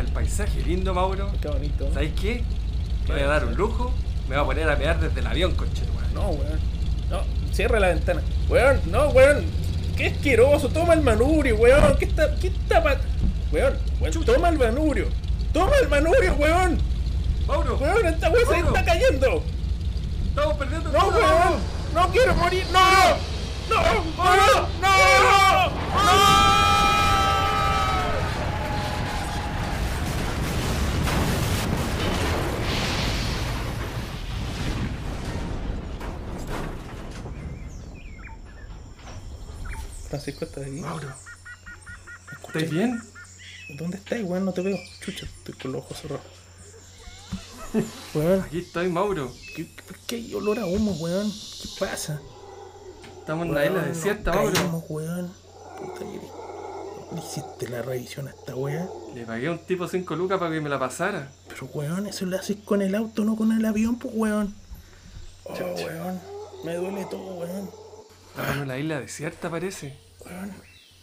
Mira el paisaje lindo, Mauro. Qué bonito. ¿Sabes qué? Me voy a dar un lujo. Me voy a poner a mear desde el avión, conche madre. No, weón. No, cierra la ventana. Weón, no, weón. Qué asqueroso. Toma el manubrio, weón. ¿Qué está, qué está pa- Weón, weón, toma el manubrio. Toma el manubrio, weón. Mauro, Weón, esta weón se está cayendo. estamos perdiendo No, todo, weón. No quiero morir. No. No, no, no, Francisco, ¿estás ahí? Mauro. ¿estás bien? ¿Dónde estás, weón? No te veo. Chucha, estoy con los ojos cerrados. Weón, Aquí estoy, Mauro. ¿qué, por qué hay olor a humo, weón? ¿Qué pasa? Estamos en una isla desierta, Mauro. caímos, weón. Puta que ¿Le hiciste la revisión a esta weá? Le pagué a un tipo 5 lucas para que me la pasara. Pero weón, eso lo haces con el auto, no con el avión, pues weón. Oh, weón. Me duele todo, weón. Estamos en una isla desierta, parece. Weón.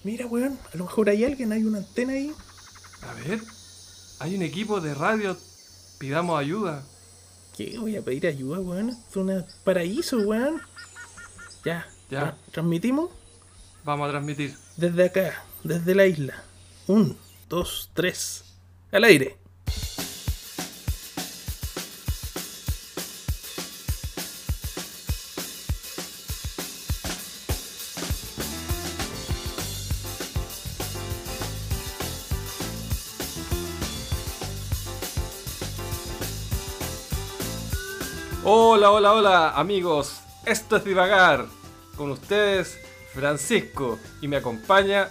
Mira, weón. A lo mejor hay alguien, hay una antena ahí. A ver, hay un equipo de radio. Pidamos ayuda. ¿Qué? Voy a pedir ayuda, weón. Es un paraíso, weón. Ya. Ya. Tra- ¿Transmitimos? Vamos a transmitir. Desde acá, desde la isla. Un, dos, tres. Al aire. Hola, hola, hola, amigos. Esto es Divagar. Con ustedes, Francisco. Y me acompaña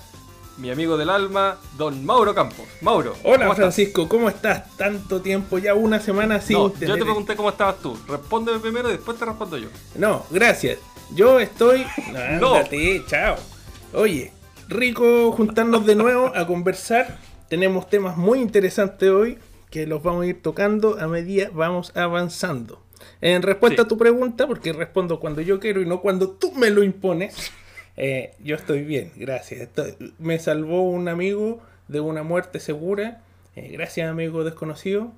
mi amigo del alma, don Mauro Campos. Mauro. Hola, ¿cómo estás? Francisco. ¿Cómo estás? Tanto tiempo, ya una semana sin No, yo te pregunté cómo estabas tú. Respóndeme primero y después te respondo yo. No, gracias. Yo estoy. No. Ándate, chao. Oye, rico juntarnos de nuevo a conversar. Tenemos temas muy interesantes hoy que los vamos a ir tocando a medida vamos avanzando. En respuesta Sí. a tu pregunta, porque respondo cuando yo quiero y no cuando tú me lo impones, eh, yo estoy bien, gracias. Estoy- me salvó un amigo de una muerte segura. eh, gracias, amigo desconocido.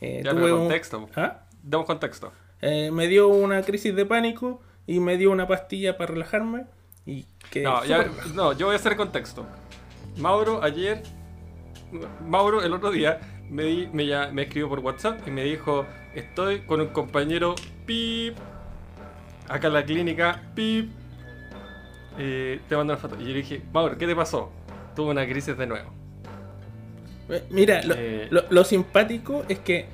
Eh, Ya, tuve un- contexto. ¿Ah? Damos contexto. Eh, me dio una crisis de pánico y me dio una pastilla para relajarme y que No, ya- no, yo voy a hacer contexto. Mauro ayer, Mauro el otro día me, di- me, ya- me escribió por WhatsApp y me dijo, estoy con un compañero pip, acá en la clínica, pip, eh, te mando una foto. Y yo le dije, Mauro, ¿qué te pasó? Tuve una crisis de nuevo. Mira, lo, Eh. lo- lo simpático es que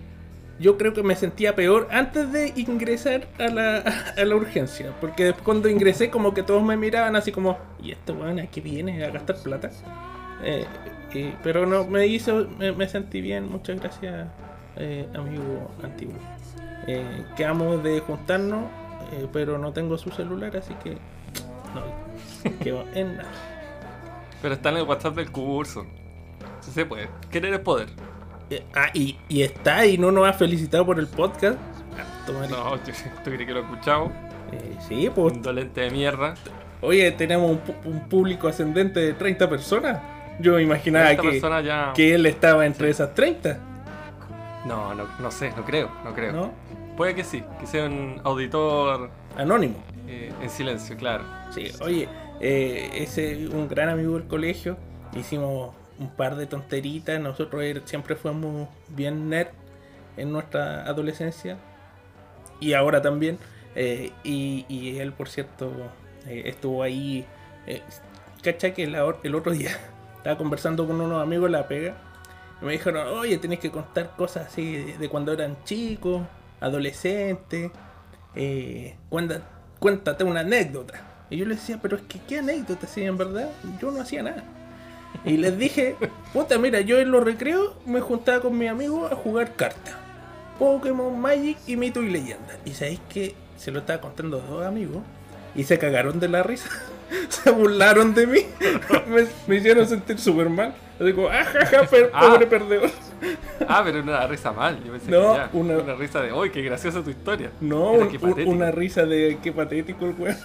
yo creo que me sentía peor antes de ingresar a la, a la urgencia. Porque después cuando ingresé como que todos me miraban así como, ¿y este weón a qué viene a gastar plata? Eh, y- pero no, me hizo, me, me sentí bien, muchas gracias eh, amigo antiguo. Eh, quedamos de juntarnos, eh, pero no tengo su celular, así que no quedó en nada. Pero está en el WhatsApp del curso. Sí se puede. Querer es poder. Eh, ah, y, y está y no nos ha felicitado por el podcast. Ah, No, ¿tú crees que lo escuchamos? Eh, sí, pues. Un dolente de mierda. Oye, tenemos un, un público ascendente de 30 personas. Yo me imaginaba que, ya... que él estaba entre esas 30, No, no, no sé, no creo, no creo. ¿no? Puede que sí, que sea un auditor Anónimo. eh, en silencio, claro. Sí, oye, eh, ese un gran amigo del colegio. Hicimos un par de tonteritas. Nosotros er- siempre fuimos bien nerd en nuestra adolescencia. Y ahora también. Eh, y, y él, por cierto, eh, estuvo ahí. Eh, ¿Cacha que el otro día estaba conversando con unos amigos de la pega? Y me dijeron, oye, tenés que contar cosas así de, cuando eran chicos, adolescentes. Eh, cuéntate una anécdota. Y yo les decía, pero es que qué anécdota, si en verdad yo no hacía nada. Y les dije, puta, mira, yo en los recreos me juntaba con mis amigos a jugar cartas. Pokémon, Magic y Mito y Leyenda. Y sabéis que se lo estaba contando a dos amigos y se cagaron de la risa. se burlaron de mí. me, me hicieron sentir súper mal. Así como, ajaja, per- Ah. pobre perdedor. Ah, pero una risa mal. Yo pensé No, que ya. una- Una... risa de, uy, qué graciosa tu historia. No, un- una risa de qué patético el weón.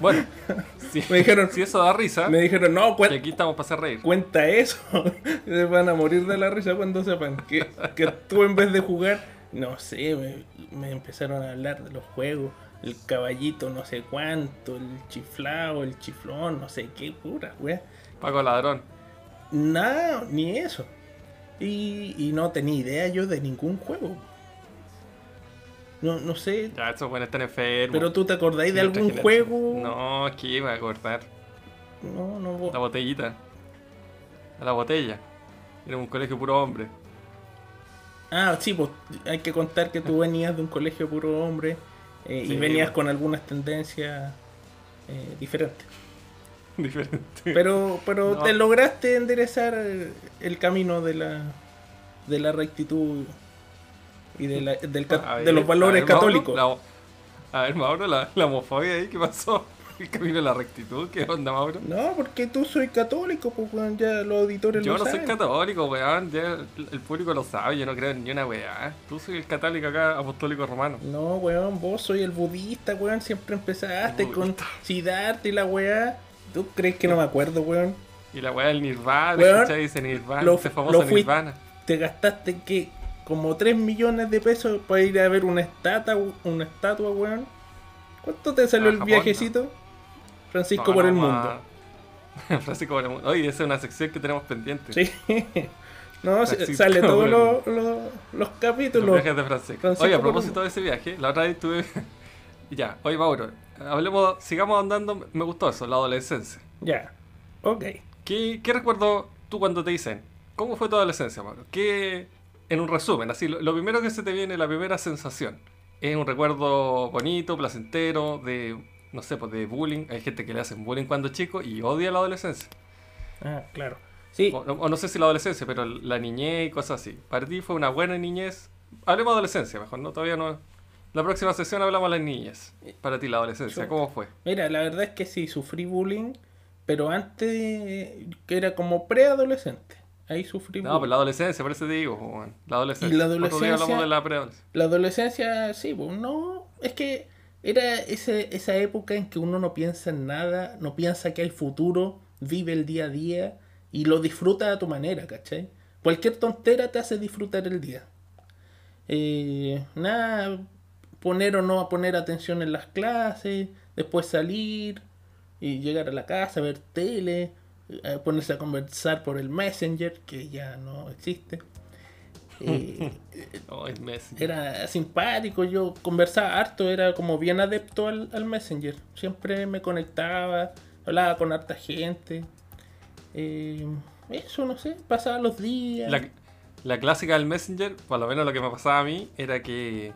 Bueno, si, Me dijeron- si eso da risa, Me dijeron, no, que cuen- aquí estamos para hacer reír. cuenta eso. Se van a morir de la risa cuando sepan que, que tú en vez de jugar, no sé, me, me empezaron a hablar de los juegos. El caballito no sé cuánto, el chiflado, el chiflón, no sé qué, pura, weón. Paco Ladrón. Nada, ni eso. Y, y no tenía idea yo de ningún juego. No, no sé, Ya, esos buenos están enfermos. pero tú te acordáis de algún generación. juego. No, es que iba a cortar. no, no, La botellita. A la botella. Era un colegio puro hombre. Ah, sí, pues hay que contar que tú venías de un colegio puro hombre eh, y venías con algunas tendencias eh, diferentes. Diferente. Pero, pero No. te lograste enderezar el camino de la, de la rectitud y de, la- del ver, de los valores a ver, Mauro, católicos. la- a ver, Mauro, la, la homofobia ahí, ¿qué pasó? El camino de la rectitud, ¿qué onda, Mauro? No, porque tú soy católico, pues weón, ya los auditores Yo lo no soy saben. católico, weón. Ya el, público lo sabe, yo no creo en ni una weá. Tú soy el católico acá, apostólico romano. No, weón, vos soy el budista, weón. Siempre empezaste con. Siddhartha y la weá. ¿Tú crees que no me acuerdo, weón? Y la weá del Nirvana. Dice Nirvana, lo- ese famoso lo fui- Nirvana. Te gastaste que como 3 millones de pesos para ir a ver una estatua, una estatua, weón. ¿Cuánto te salió A el Japón, viajecito? Francisco No, por no, el mundo. Francisco por el mundo. Oye, esa es una sección que tenemos pendiente. Sí. no, Francisco sale todos los, los, los Los capítulos. viajes de Francisco. Francisco Oye, a propósito de ese viaje, la otra vez tuve. Ya, oye, Mauro, hablemos, sigamos andando. Me gustó eso, la adolescencia. Ya. Ok. ¿Qué, qué recuerdo tú cuando te dicen? ¿Cómo fue tu adolescencia, Mauro? ¿Qué, en un resumen, así, lo, lo primero que se te viene, la primera sensación, es un recuerdo bonito, placentero, de, no sé, pues de bullying. Hay gente que le hacen bullying cuando es chico y odia la adolescencia. Ah, claro. Sí. O, o no sé si la adolescencia, pero la niñez y cosas así. Para ti fue una buena niñez. Hablemos de adolescencia, mejor, ¿no? Todavía no. La próxima sesión hablamos de las niñez. Para ti la adolescencia. ¿cómo fue? Mira, la verdad es que sí, sufrí bullying, pero antes que era como preadolescente. Ahí sufrí No, bullying. pero la adolescencia, por eso te digo, weón. La adolescencia. Y la adolescencia- hablamos de la preadolescencia. La adolescencia, sí, pues no, es que era ese, esa época en que uno no piensa en nada, no piensa que hay futuro, vive el día a día y lo disfruta a tu manera, ¿cachai? Cualquier tontera te hace disfrutar el día. Eh, nada, poner o no a poner atención en las clases, después salir y llegar a la casa, ver tele, eh, ponerse a conversar por el Messenger, que ya no existe. Eh, Messi. era simpático, yo conversaba harto, era como bien adepto al, al Messenger. Siempre me conectaba, hablaba con harta gente. Eh, eso, no sé, pasaba los días. La, la clásica del Messenger, por lo menos lo que me pasaba a mí, era que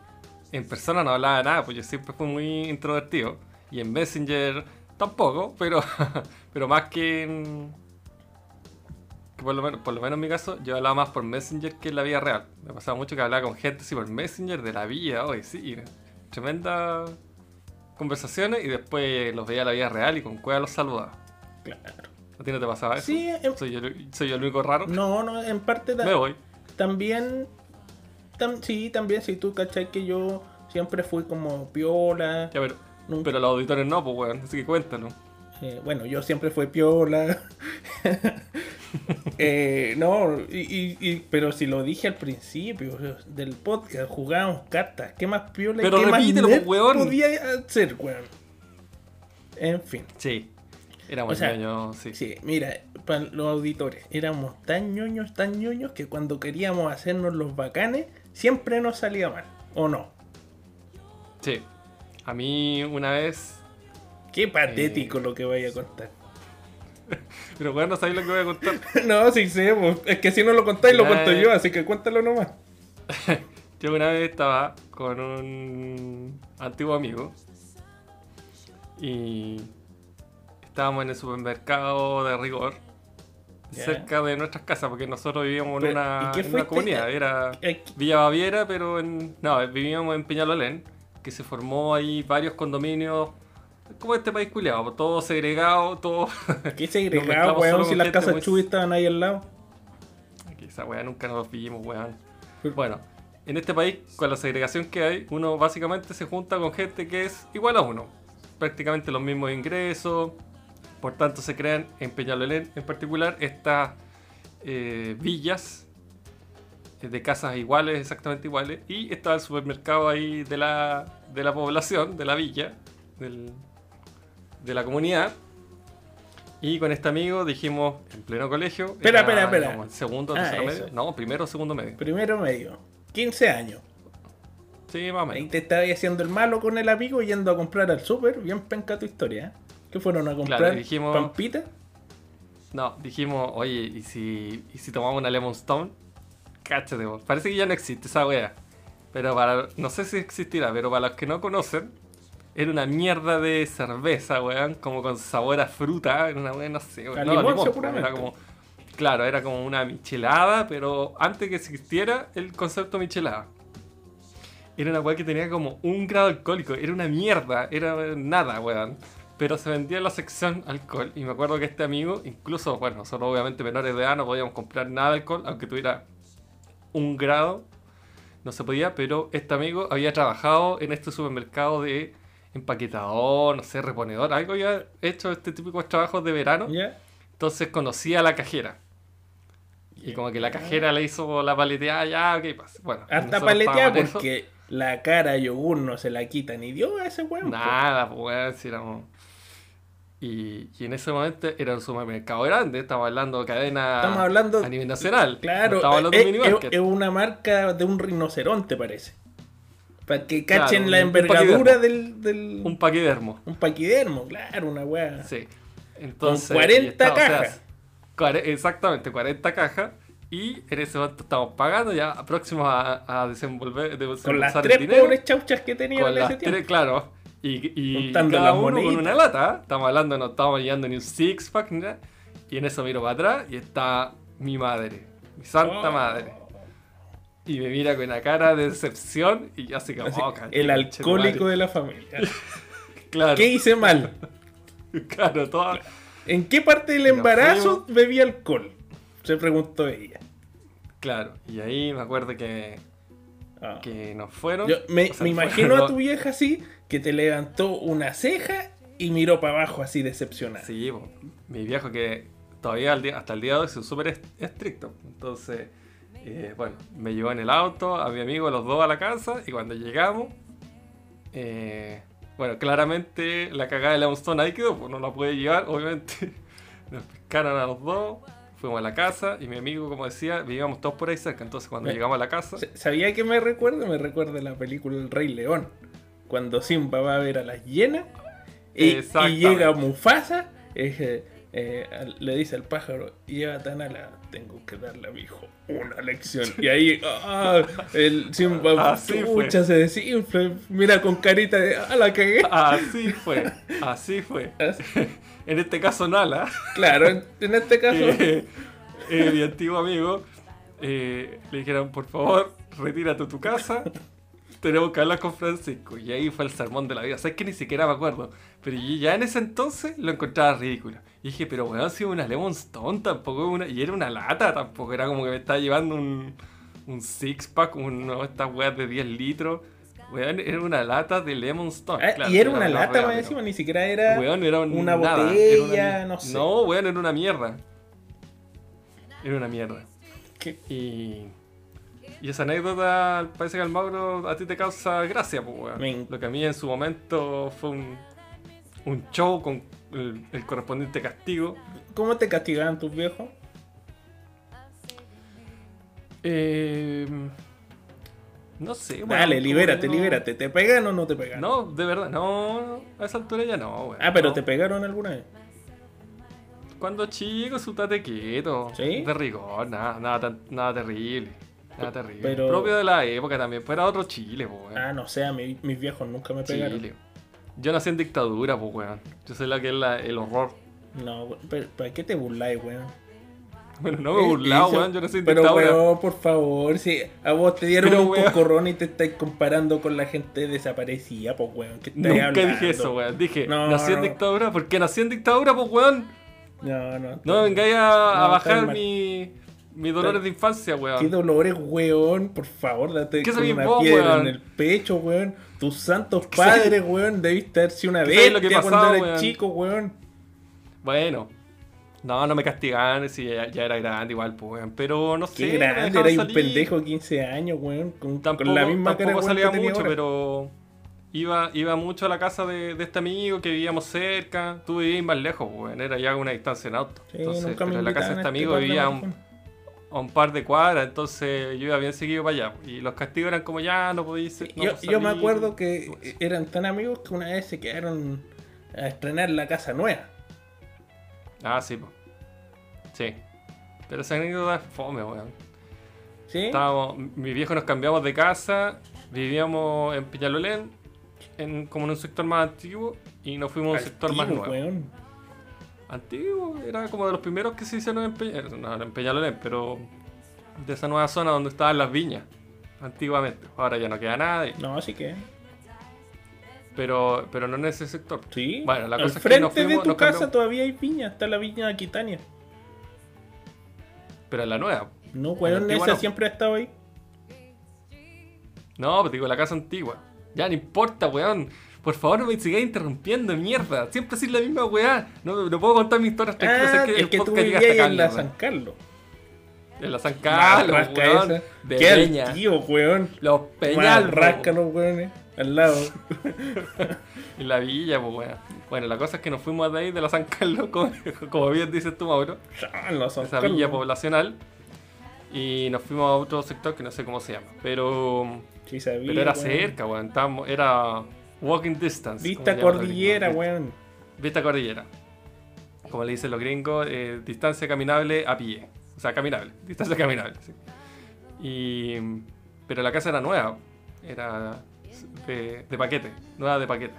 en persona no hablaba nada, pues yo siempre fui muy introvertido. Y en Messenger tampoco, pero, pero más que en. que por, lo menos, por lo menos en mi caso, yo hablaba más por Messenger que en la vida real. Me pasaba mucho que hablaba con gente así por Messenger de la vida, hoy sí. Tremendas conversaciones y después los veía en la vida real y con cueva los saludaba. Claro. ¿A ti no te pasaba eso? Sí, em- ¿Soy yo, soy yo el único raro? No, no, en parte Me voy. también. Tam- sí, también, si tú cachai que yo siempre fui como piola. Ya, pero, nunca- pero los auditores no, pues, weón. Así que cuéntalo. Eh, bueno, yo siempre fui piola. Eh, no, y, y- y- pero si lo dije al principio del podcast, jugábamos cartas. ¿Qué más piola Pero qué más repítelo, nerd weón. podía hacer, weón? En fin, Sí. Éramos O sea, ñoños, sí. sí, mira, para los auditores, éramos tan ñoños, tan ñoños que cuando queríamos hacernos los bacanes, siempre nos salía mal, ¿o no? Sí. A mí una vez. Qué patético lo que vaya a contar. Pero weón, no sabéis lo que voy a contar. no, sí sé, es que si no lo contáis lo cuento eh. yo, así que cuéntalo nomás. Yo una vez estaba con un antiguo amigo. Y estábamos en el supermercado de rigor. Cerca de nuestras casas, porque nosotros vivíamos en una, comunidad. Era Aquí- Villa Baviera, pero en. No, vivíamos en Peñalolén, que se formó ahí varios condominios. Como este país culiado, todo segregado, todo. ¿Qué segregado, weón? Si las casas muy- Chuy estaban ahí al lado. que esa weá nunca nos vimos, weón. Bueno, en este país, con la segregación que hay, uno básicamente se junta con gente que es igual a uno. Prácticamente los mismos ingresos. Por tanto, se crean en Peñalolén en particular estas eh, villas eh, de casas iguales, exactamente iguales. Y estaba el supermercado ahí de la, de la población, de la villa, del- de la comunidad. Y con este amigo dijimos, en pleno colegio. Espera, era, espera, espera. segundo, Ah, tercero eso. medio. No, primero o segundo medio. Primero medio. 15 años. Sí, más o Ahí menos. te estabas haciendo el malo con el amigo yendo a comprar al súper. Bien penca tu historia, ¿eh? ¿Qué fueron a comprar? Claro, dijimos- ¿Pampita? No, dijimos, oye, ¿y si, ¿y si tomamos una Lemon Stone? Cáchate, vos. Parece que ya no existe esa wea. Pero para. No sé si existirá, pero para los que no conocen, era una mierda de cerveza, weón. Como con sabor a fruta. Era una wea, no sé, weón. limón, limón, seguramente. Era como. Claro, era como una michelada, pero antes que existiera el concepto michelada. Era una weá que tenía como un grado alcohólico. Era una mierda. Era nada, weón. Pero se vendía en la sección alcohol. Y me acuerdo que este amigo, incluso, bueno, nosotros obviamente menores de edad no podíamos comprar nada de alcohol, aunque tuviera un grado. No se podía, pero este amigo había trabajado en este supermercado de empaquetador, no sé, reponedor. Algo había hecho este típico trabajos de verano. Entonces conocía a la cajera. Y como que la cajera le hizo la paleteada, ya, ok, pasa. Bueno, Harta nosotros paleteada eso. porque la cara a yogur no se la quita ni Dios a ese huevo. Nada, pues weón, si éramos. Y, y en ese momento era un supermercado grande, estamos hablando de cadena Estamos hablando- a nivel nacional. Claro, no hablando es, de es- una marca de un rinoceronte, parece. Para que cachen la envergadura del, del- Un paquidermo. un paquidermo, claro, una weá. Sí. Entonces, Con 40 y está- o sea, cajas. exactamente, 40 cajas. Y en ese momento estamos pagando ya próximos a, a desenvolver, Con las tres dinero. pobres chauchas que tenían en ese tiempo. tres, claro. Y, y cada uno con una lata. Estamos hablando, no estamos llevando ni un six pack ni nada. Y en eso miro para atrás y está mi madre, mi santa Oh. madre. Y me mira con una cara de decepción y yo así como, Así, oh, el alcohólico de la familia. Claro, ¿Qué hice mal? claro, toda- ¿En qué parte del embarazo bebí alcohol? Se preguntó ella. claro. Y ahí me acuerdo que, Ah. que nos fueron. Yo me, o sea, me fueron imagino a tu vieja así, que te levantó una ceja y miró para abajo así decepcionada. Sí, po. mi viejo que todavía hasta el día de hoy es súper est- estricto. Entonces, eh, bueno, me llevó en el auto, a mi amigo, los dos a la casa, y cuando llegamos, eh, bueno, claramente la cagada de la Stone ahí quedó, pues no la pude llevar, obviamente. Nos pescaron a los dos, fuimos a la casa, y mi amigo, como decía, vivíamos todos por ahí cerca. Entonces, cuando Eh, llegamos a la casa, ¿Sabía que me recuerda? Me recuerda la película El Rey León. Cuando Simba va a ver a las hienas y, llega Mufasa, eh, eh, le dice al pájaro, llévate a Nala, tengo que darle a mi hijo una lección. Y ahí ah, el Simba Así fue. pucha, se desinfla, mira con carita de, ah, la cagué. así fue, así fue. En este caso, Nala. Claro, en, en este caso, que eh, mi antiguo amigo eh, le dijeron, por favor, retírate a tu casa. Tenemos que hablar con Francisco. Y ahí fue el sermón de la vida. Sabes que ni siquiera me acuerdo. Pero yo ya en ese entonces lo encontraba ridículo. Y dije, pero weón, si una Lemon Stone tampoco es una. Y era una lata, tampoco era como que me estaba llevando un, un six pack, de estas weas de 10 litros. Weón, era una lata de Lemon Stone. Ah, Claro, y era una lata real, más pero- encima, ni siquiera era Weón, era un- una nada, botella, era una mier- no sé. No, weón, era una mierda. Era una mierda. ¿Qué? Y, y esa anécdota parece que al Mauro a ti te causa gracia, pues, weón. Me- Lo que a mí en su momento fue un, un show con el, el correspondiente castigo. ¿Cómo te castigaban tus viejos? Eh, no sé, weón. Dale, libérate, no- libérate. ¿Te pegan o no te pegan? No, de verdad, no, a esa altura ya no, weón. Ah, pero no. te pegaron alguna vez. Cuando chico, su quieto. ¿Sí? De rigor, nada, nada, tan- nada terrible. Nada terrible. Pero- Propio de la época también, pues era otro Chile, weón. Ah, no sé, a mí- mis viejos nunca me pegaron. Chile. Yo nací en dictadura, pues, weón. Yo sé la que es la- el horror. No, pero ¿para qué te burláis, weón? Bueno, no me he Eh, burlado, weón. Yo nací en Pero, weón, por favor, si a vos te dieron Pero, un weón. cocorrón y te estáis comparando con la gente desaparecida, pues, weón. ¿qué estáis Nunca hablando? dije eso, weón. Dije, No, nací en no. dictadura. ¿Por qué nací en dictadura, pues, weón? No, no. No vengáis a, a No, bajar mi, mis dolores de infancia, ¿Qué weón. dolores, weón? Por favor, date ¿Qué con una vos, piedra weón? en el pecho, weón. Tus santos ¿Qué padres, weón, debiste haber sido una ¿Qué que cuando eras chico, weón. Bueno. No, no me castigaban, si ya, ya era grande igual, pues, weón. Pero no sé. Qué grande, era un pendejo de 15 años, weón. Con, Tampoco, con la misma tampoco salía que mucho, ahora. pero iba, iba mucho a la casa de, de este amigo que vivíamos cerca. Tú vivías más lejos, weón. Era ya una distancia en auto. Sí, Entonces, pero en la casa de este amigo vivía a un, maricón. a un par de cuadras, entonces yo iba bien seguido para allá. Y los castigos eran como ya, no podéis no yo, yo me acuerdo que eran tan amigos que una vez se quedaron a estrenar la casa nueva. Ah, sí, pues. Sí. Pero esa anécdota es fome, weón. ¿Sí? Estábamos, mi viejo nos cambiamos de casa, vivíamos en Peñalolén, en, como en un sector más antiguo, y nos fuimos a un sector más nuevo. weón. Antiguo, era como de los primeros que se hicieron en, Peña, no, en Peñalolén, pero de esa nueva zona donde estaban las viñas, antiguamente. Ahora ya no queda nada, No, así que. pero, pero no en ese sector. Sí. Bueno, la Al cosa es que frente nos fuimos- de tu nos casa cambiamos. todavía hay viña. Está la viña de Aquitania. Pero en la nueva. No, weón, esa no. siempre ha estado ahí. No, pues digo, la casa antigua. Ya, no importa, weón. Por favor, no me sigáis interrumpiendo, mierda. Siempre así la misma weá. No, no puedo contar mi historia tranquilo. Ah, que es el que tú vivías hasta en la San. Carlos. En la San Carlos, Marrasca weón. esa. De Qué Peña. tío, weón. Los Peñal, Marrasca los weones. Al lado. En la villa, pues weón. Bueno, la cosa es que nos fuimos de ahí, de la San Carlos, como, como bien dices tú, Mauro. Ah, la San Esa Carlos. villa poblacional. Y nos fuimos a otro sector que no sé cómo se llama. Pero, Sí, sabía, pero era cerca, weón. Estábamos- era walking distance. Vista cordillera, weón. Vista cordillera. Como le dicen los gringos, eh, distancia caminable a pie. O sea, caminable. Distancia caminable, sí. Y, pero la casa era nueva. Era de, de paquete. Nueva de paquete.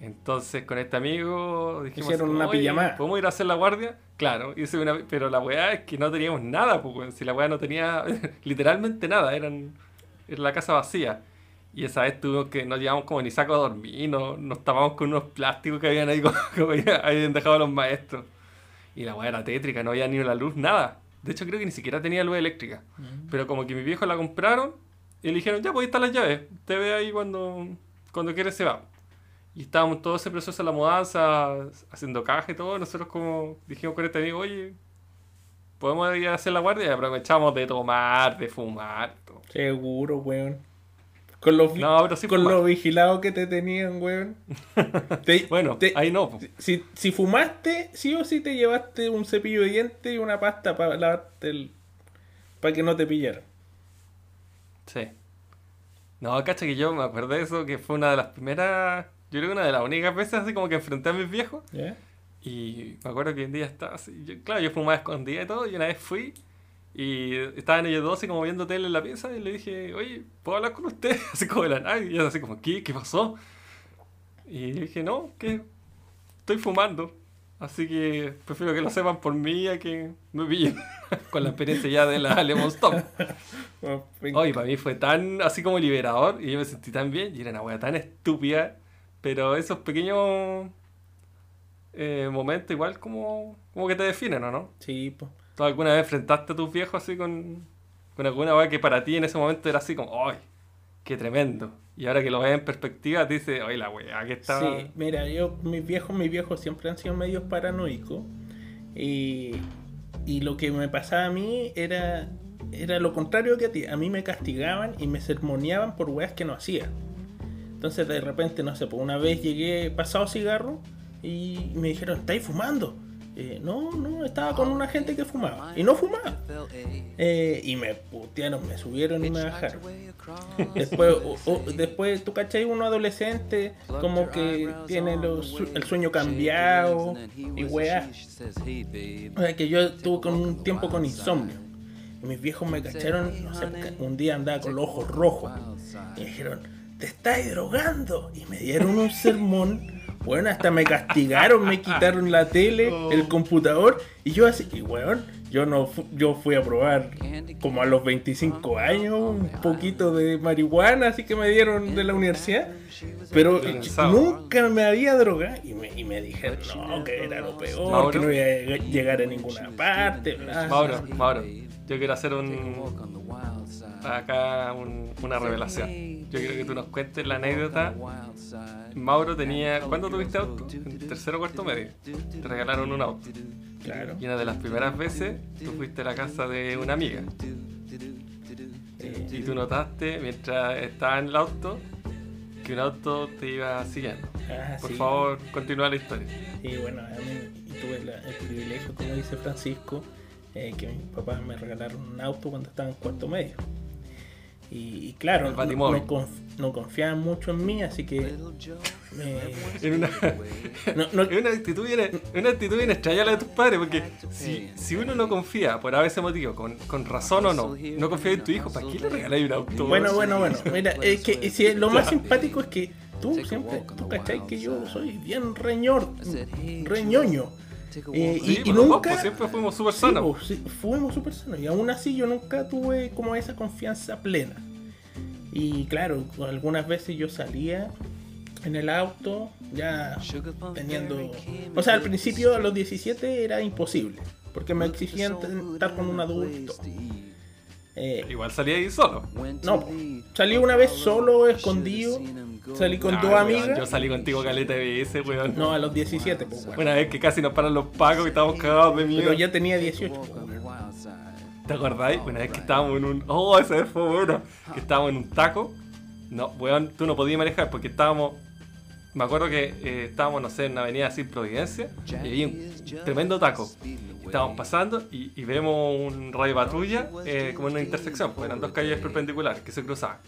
Entonces con este amigo dijimos... Hicieron una "Oye, pijamada". ¿Podemos ir a hacer la guardia? Claro, hice una, pero la weá es que no teníamos nada, pues. Si la weá no tenía literalmente nada, eran, era la casa vacía. Y esa vez tuvimos que, no llevamos como ni saco a dormir, no, nos tapamos con unos plásticos que habían ahí, como, como habían dejado los maestros. Y la weá era tétrica, no había ni la luz, nada. De hecho creo que ni siquiera tenía luz eléctrica. Pero como que mis viejos la compraron y le dijeron, ya, pues ahí están las llaves. Te ve ahí cuando, cuando quieres se va. Y estábamos todo ese proceso de la mudanza, haciendo caja y todo. Nosotros como dijimos con este amigo, oye, podemos ir a hacer la guardia y aprovechamos de tomar, de fumar. todo. Seguro, weón. Con los, No, con los vigilados que te tenían, weón. Te- Bueno, te- ahí no. si, si fumaste, sí o sí te llevaste un cepillo de dientes y una pasta para lavarte el. para que no te pillaran. Sí. No, cacha que yo me acuerdo de eso, que fue una de las primeras, yo creo que una de las únicas veces así como que enfrenté a mis viejos. ¿Ya? Y me acuerdo que un día estaba así, yo- claro, yo fumaba escondida y todo, y una vez fui y estaban ellos dos así como viendo tele en la pieza y le dije, oye, ¿puedo hablar con usted? Así como de la nada, y ellos así como, ¿qué? ¿Qué pasó? Y dije, no, que estoy fumando, así que prefiero que lo sepan por mí a que me pillen con la experiencia ya de la Lemon Stop. Ven- Oye, para mí fue tan así como liberador y yo me sentí tan bien y era una wea tan estúpida, pero esos pequeños eh, momentos igual como, como que te definen, ¿o no? Sí, pues. ¿Tú alguna vez enfrentaste a tus viejos así con, con alguna wea que para ti en ese momento era así como, ¡ay! ¡Qué tremendo! Y ahora que lo ves en perspectiva te dices, ¡ay, la wea que estaba! Sí, mira, yo, mis viejos, mis viejos siempre han sido medios paranoicos. Y, y lo que me pasaba a mí era, era lo contrario que a ti. A mí me castigaban y me sermoneaban por weas que no hacía. Entonces de repente, no sé, pues una vez llegué pasado cigarro y me dijeron, ¿estáis fumando? Eh, no, no, estaba con una gente que fumaba. Y no fumaba. Eh, y me putearon, me subieron y me bajaron. Después, o- o- después tú cachai, uno adolescente como que tiene los el sueño cambiado y weá. O sea que yo estuve con un tiempo con insomnio. Y mis viejos me cacharon, no sé, un día andaba con los ojos rojos. Y me dijeron, te estás drogando. Y me dieron un sermón. Bueno, hasta me castigaron, me quitaron la tele, el computador. Y yo así, y weón, yo no fu- yo fui a probar como a los 25 años un poquito de marihuana, así que me dieron de la universidad. Pero nunca me había drogado. Y me, y me dijeron, no, que era lo peor, Mauro. que no iba a llegar a ninguna parte. bla, Mauro. Mauro, yo quiero hacer un acá un- una revelación. Yo quiero que tú nos cuentes la anécdota. Mauro tenía. ¿Cuándo tuviste auto? En tercero o cuarto medio. Te regalaron un auto. Claro. Y una de las primeras veces tú fuiste a la casa de una amiga. Eh, Y tú notaste mientras estaba en el auto que un auto te iba siguiendo. ah, Por sí. favor, continúa la historia. Y bueno, a mí tuve la- el privilegio, como dice Francisco, eh, que mis papás me regalaron un auto cuando estaba en cuarto medio. Y, y claro, no, conf- no confiaban mucho en mí, así que me- En una, no- no- es una actitud bien, una actitud bien extraña la de tus padres, porque si, si uno no confía por a veces motivo, con, con razón o no, no confía en tu hijo, ¿para qué le regaláis un auto? Bueno, bueno, bueno. Mira, es que si lo más simpático es que tú siempre, tú cachai que yo soy bien reñor, reñoño. Eh, Sí, y, nunca. pues, siempre fuimos súper Sí, sanos. pues, sí, fuimos súper sanos. Y aún así yo nunca tuve como esa confianza plena. Y claro, algunas veces yo salía en el auto ya teniendo... O sea, al principio a los 17 era imposible. Porque me exigían estar con un adulto. Eh, Igual salí ahí solo. no, salí una vez solo, escondido. Salí con Ah, dos weón, amigas. Yo salí contigo caleta de veces, weón. No, a los 17, pues bueno. Una vez que casi nos paran los pagos y estábamos cagados de miedo. Pero ya tenía 18. pues, bueno. ¿Te acordáis? Una vez que estábamos en un. Oh, esa vez fue buena. Que estábamos en un taco. No, weón, tú no podías manejar porque estábamos. Me acuerdo que eh, estábamos, no sé, en una avenida así Providencia. Y había un tremendo taco. Estábamos pasando y, y vemos un radio patrulla eh, como en una intersección. Pues eran dos calles perpendiculares que se cruzaban.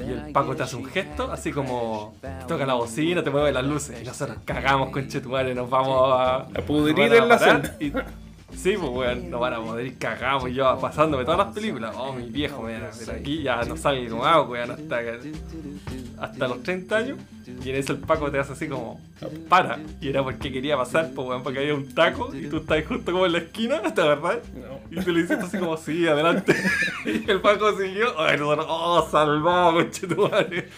Y el Paco te hace un gesto, así como toca la bocina, te mueve las luces. Y nosotros cagamos con Chetumare, nos vamos a. A pudrir a en la y- Sí, pues weón, nos van a poder y cagamos y yo pasándome todas las películas. Oh, mi viejo, mira, pero aquí ya no salgo más, weón, hasta, que- hasta los 30 años. Y en eso el Paco te hace así como, para. Y era porque quería pasar, pues weón, porque había un taco y tú estás justo como en la esquina, ¿te verdad? No. Y tú le hiciste así como, sí, adelante. Y el Paco siguió, ay, nosotros, oh, salvado, conchetumare.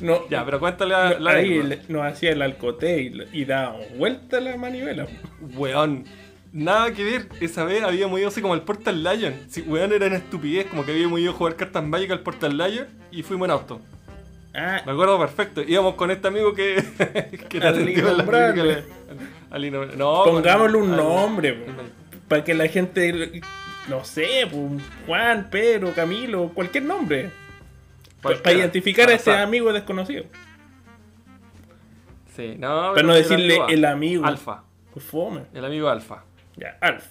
No, Ya, pero cuéntale la, la ahí le- nos hacía el alcoté y, y daba vuelta la manivela. Weón, nada que ver. Esa vez habíamos ido así como al Portal Lion. Sí, weón, era una estupidez, como que habíamos ido a jugar cartas mágicas al Portal Lion y fuimos en auto. Ah, Me acuerdo perfecto. Íbamos con este amigo que, que te Al atendió en la innombrable. clínica. Al innombrable. No, pongámosle con- un al- nombre, al- para que la gente, no sé, pues, Juan, Pedro, Camilo, cualquier nombre. Para identificar a ese amigo desconocido. Sí, no. Para no decirle el amigo. Alfa. Pues fome. El amigo Alfa. Ya, Alf.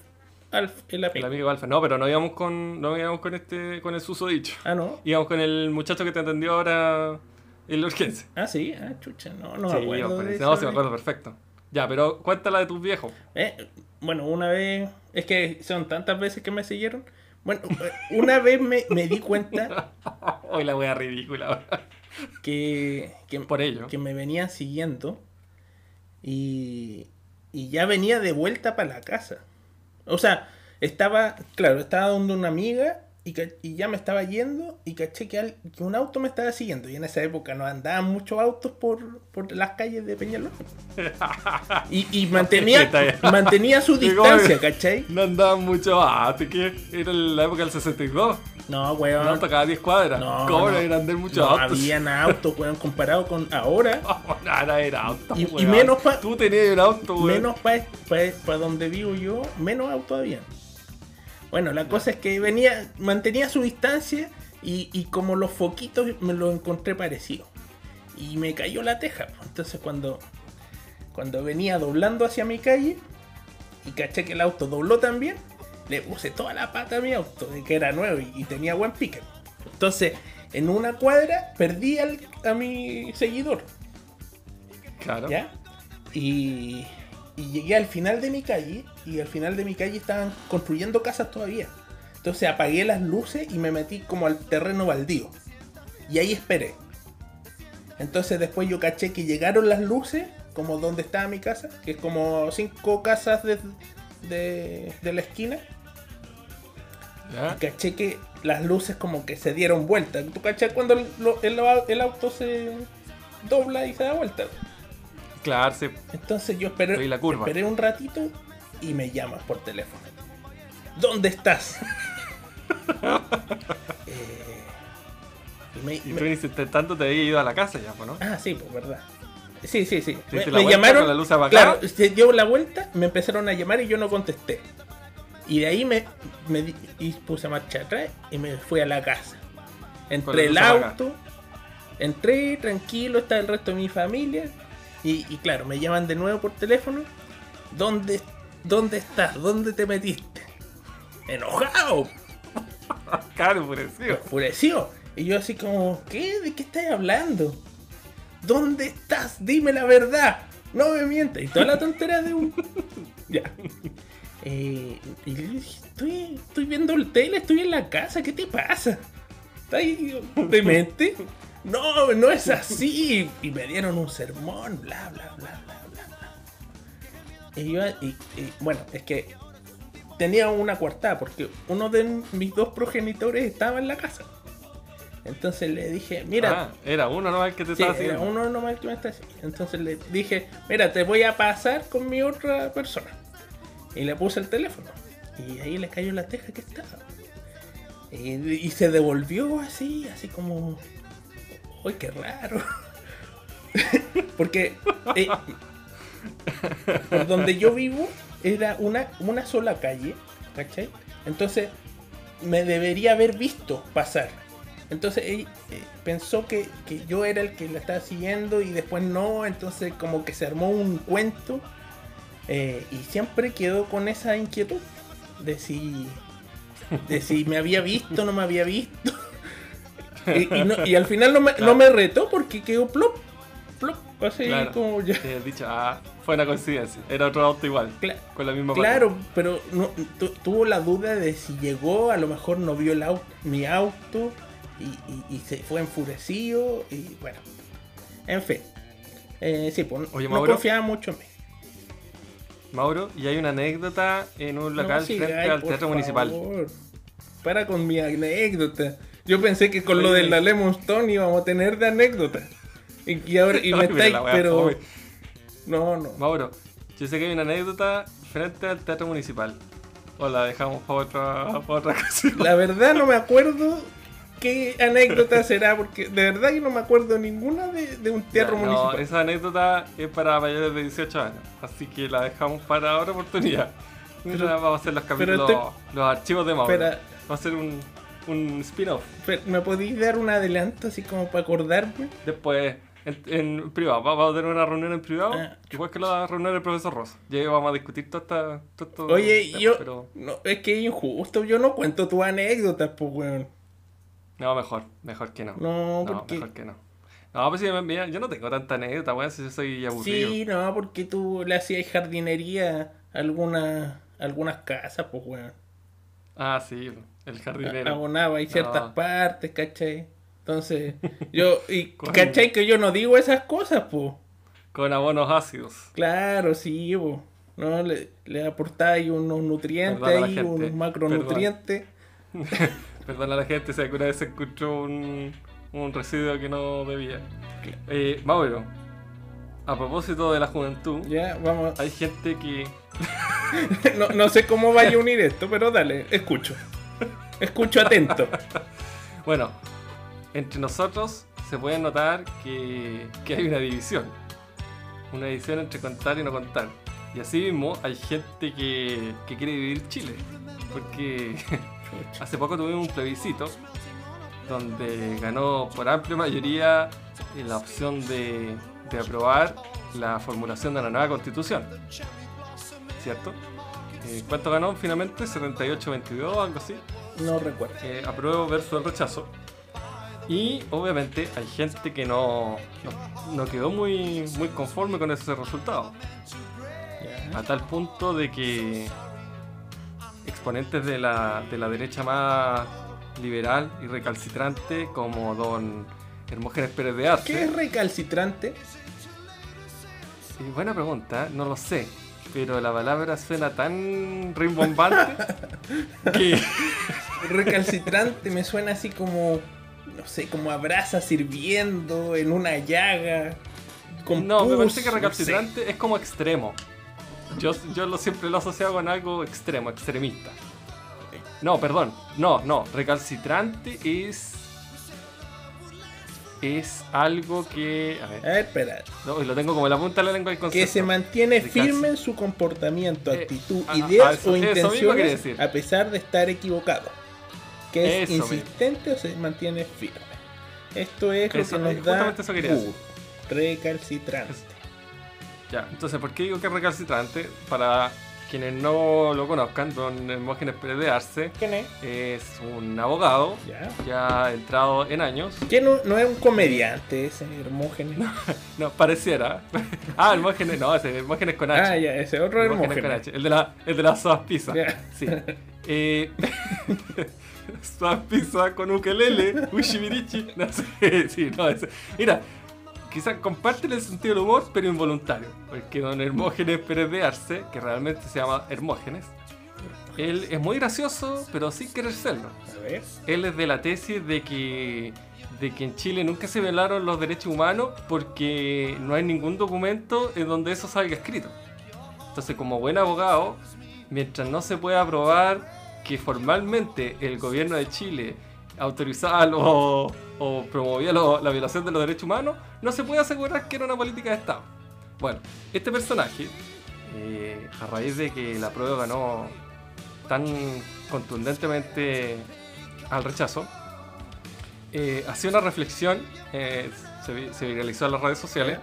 Alf, el El amigo. amigo Alfa. No, pero no íbamos con, no íbamos con este, con el susodicho. Ah, no. Íbamos con el muchacho que te atendió ahora en la urgencia. Ah, sí. Ah, chucha, no, no sí, me acuerdo. con de No, sí me vez. acuerdo perfecto. Ya, pero cuéntala de tus viejos. Eh, bueno, una vez. Es que son tantas veces que me siguieron. Bueno, eh, una vez me, me di cuenta Hoy la wea ridícula. que, que, Por ello. que me venían siguiendo y, y ya venía de vuelta para la casa. O sea, estaba, claro, estaba donde una amiga y, y ya me estaba yendo y caché que, al- que un auto me estaba siguiendo. Y en esa época no andaban muchos autos por, por las calles de Peñalolén. Y, y mantenía, mantenía su distancia, ¿cachai? No andaban mucho antes, que era la época del 62. No, Un weón. auto cada 10 cuadras. No, ¿Cómo no no. eran de muchos No autos? habían autos, weón, comparado con ahora. Nada, era auto. Y- y weón. menos pa- Tú tenías un auto, weón. Menos para donde vivo yo, menos autos había. Bueno, la cosa es que venía, mantenía su distancia y, y como los foquitos me los encontré parecidos. Y me cayó la teja. Entonces cuando, cuando venía doblando hacia mi calle y caché que el auto dobló también, le puse toda la pata a mi auto, de que era nuevo y, y tenía buen pique. Entonces, en una cuadra perdí al- a mi seguidor. Claro. ¿Ya? Y, y llegué al final de mi calle y al final de mi calle estaban construyendo casas todavía. Entonces apagué las luces y me metí como al terreno baldío. Y ahí esperé. Entonces después yo caché que llegaron las luces, como donde estaba mi casa, que es como cinco casas de, de, de la esquina. Y caché que las luces como que se dieron vuelta. ¿Tú caché cuando el- el auto se dobla y se da vuelta? Claro. Entonces yo esperé, Oí la curva. esperé un ratito y me llamas por teléfono. ¿Dónde estás? Eh, y me- Y me- tú intentando te había ido a la casa ya, pues, ¿no? Ah, sí, pues verdad. Sí, sí, sí. Me, llamaron. la luz. Claro, se dio la vuelta, me empezaron a llamar y yo no contesté. Y de ahí me, me di- y puse marcha atrás y me fui a la casa. Entré el auto, entré tranquilo, está el resto de mi familia. Y, y claro, me llaman de nuevo por teléfono. ¿Dónde, ¿Dónde estás? ¿Dónde te metiste? Enojado, Claro, enfurecido. enfureció. Y yo así como, ¿qué? ¿De qué estás hablando? ¿Dónde estás? Dime la verdad. No me mientas. Y toda la tontería de un... ya. Eh, y le dije, estoy, estoy viendo el tele, estoy en la casa, ¿qué te pasa? ¿Estás ahí demente? No, no es así. Y me dieron un sermón, bla, bla, bla, bla, bla. Y yo, y- y, bueno, es que tenía una coartada porque uno de mis dos progenitores estaba en la casa. Entonces le dije, mira, Ah, era uno nomás que te sí, estaba era haciendo. uno nomás que me está haciendo. Entonces le dije, mira, te voy a pasar con mi otra persona. Y le puse el teléfono. Y ahí le cayó la teja que estaba. Y, y se devolvió así, así como... ¡Uy, qué raro! Porque eh, por donde yo vivo era una, una sola calle, ¿cachai? Entonces me debería haber visto pasar. Entonces él eh, pensó que, que yo era el que la estaba siguiendo y después no, entonces como que se armó un cuento eh, y siempre quedó con esa inquietud de si, de si me había visto no me había visto. Y, y no- y al final no me, no me retó porque quedó plop, plop, así Claro. como ya. He dicho, ah, fue una coincidencia. Era otro auto igual. Cla- Con la misma Claro, pero no, tu- tuvo la duda de si llegó, a lo mejor no vio el auto, mi auto y, se fue enfurecido y bueno, en fin. Eh, sí, pues Oye, no Mauro. confiaba mucho en mí. Mauro, y hay una anécdota en un local No, sí, frente ay, al teatro municipal. favor. Para con mi anécdota. Yo pensé que con lo de la Lemon íbamos a tener de anécdota. Y, ahora y me estáis, pero. No, no. Mauro, yo sé que hay una anécdota frente al teatro municipal. O la dejamos para otra, para otra ocasión. La verdad no me acuerdo qué anécdota será, porque de verdad que no me acuerdo ninguna de, de un teatro Ya, No, municipal. esa anécdota es para mayores de 18 años. Así que la dejamos para otra oportunidad. Pero- vamos a hacer los capítulos, estoy- los archivos de Mauro. Espera, Va a ser un, un spin-off. ¿me podéis dar un adelanto así como para acordarme? Después, en, en privado, Va- vamos a tener una reunión en privado. Ah. Igual que la reunión del profesor Rosa. Y ahí vamos a discutir todo esta, todo esto Oye, temas, yo. Pero No, es que es injusto, yo no cuento tus anécdotas, pues, weón. no, mejor, mejor que no. No, No, porque. mejor que no. No, pues sí, mira, yo no tengo tanta anécdota, weón, si yo soy aburrido. Sí, no, porque tú le hacías jardinería a algunas, algunas casas, pues, weón. Ah, sí, el jardinero. Abonaba ahí ciertas No. partes, ¿cachai? Entonces, yo. Y, Coño. ¿cachai? Que yo no digo esas cosas, pues. Con abonos ácidos. Claro, sí, po. ¿no? Le, le aportáis unos nutrientes ahí, unos macronutrientes. Perdona a la gente si alguna vez se encontró un, un residuo que no debía. Eh, Mauro, a propósito de la juventud, Ya, vamos. hay gente que. No, sé cómo vaya a unir esto, pero dale, escucho. Escucho atento. Bueno, entre nosotros se puede notar que, hay una división. Una división entre contar y no contar. Y así mismo hay gente que, quiere vivir Chile. Porque hace poco tuvimos un plebiscito donde ganó por amplia mayoría la opción de, de aprobar la formulación de la nueva constitución. ¿Cierto? Eh, ¿Cuánto ganó finalmente? ¿78-22 algo así? No recuerdo. eh, apruebo versus el rechazo. Y obviamente hay gente que no, no, no quedó muy, muy conforme con ese resultado. A tal punto de que exponentes de la, de la derecha más liberal y recalcitrante como don Hermógenes Pérez de ¿Qué Arce. es recalcitrante? Sí, buena pregunta, no lo sé. Pero la palabra suena tan rimbombante que... Recalcitrante me suena así como, no sé, como a brasas sirviendo en una llaga. Con No, me parece que no sé. recalcitrante es como extremo. Yo, yo lo, siempre lo he asociado con algo extremo, extremista. No, perdón. No, no. Recalcitrante es. Es algo que. A ver. A ver, espera. No, lo tengo como la punta de la lengua del concepto. Que se mantiene firme en su comportamiento, Eh, actitud, ah, ah, ideas eso- o intenciones a pesar de estar equivocado. Que es Eso mismo. insistente o se mantiene firme. Esto es lo que nos eh, da eso recalcitrante. Ya, entonces, ¿por qué digo que es recalcitrante? Para quienes no lo conozcan, don Hermógenes Pérez de Arce ¿Quién es? es un abogado Ya. ya entrado en años. Que no, no es un comediante ese Hermógenes. No, pareciera. ah, Hermógenes, no, ese Hermógenes con H. Ah, ya, ese otro Hermógenes con. H. El de la, el de las pizza. Ya. Sí. Eh, pizza con ukelele, ushimirichi. No sé, sí, no, ese. Mira, quizás comparten el sentido del humor, pero involuntario. Porque don Hermógenes Pérez de Arce, que realmente se llama Hermógenes, él es muy gracioso, pero sin querer serlo. A ver. Él es de la tesis de que, de que en Chile nunca se violaron los derechos humanos porque no hay ningún documento en donde eso salga escrito. Entonces, como buen abogado, mientras no se pueda probar que formalmente el gobierno de Chile autorizaba lo- o promovía lo- la violación de los derechos humanos, no se puede asegurar que era una política de Estado. Bueno, este personaje, eh, a raíz de que la prueba ganó tan contundentemente al rechazo, eh, hacía una reflexión, eh, se, se viralizó en las redes sociales,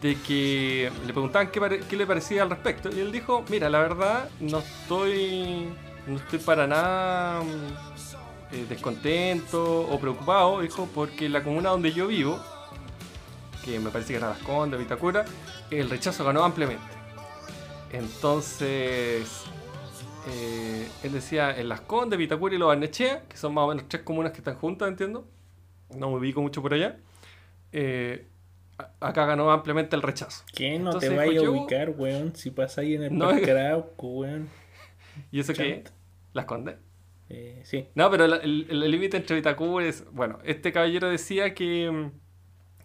de que le preguntaban qué, qué le parecía al respecto. Y él dijo, mira, la verdad no estoy, no estoy para nada mm, descontento o preocupado, dijo, porque la comuna donde yo vivo, que me parece que era Las Condes, Vitacura, el rechazo ganó ampliamente. Entonces, eh, él decía en Las Condes, Vitacura y Los Barnechea, que son más o menos tres comunas que están juntas, entiendo. No me ubico mucho por allá. eh, acá ganó ampliamente el rechazo. ¿Qué no Entonces te vayas a ubicar, weón? Si pasa ahí en el No, Parque weón. ¿Y eso qué? ¿Las Condes? Eh, sí. No, pero el límite entre Vitacura es. Bueno, este caballero decía que, mm,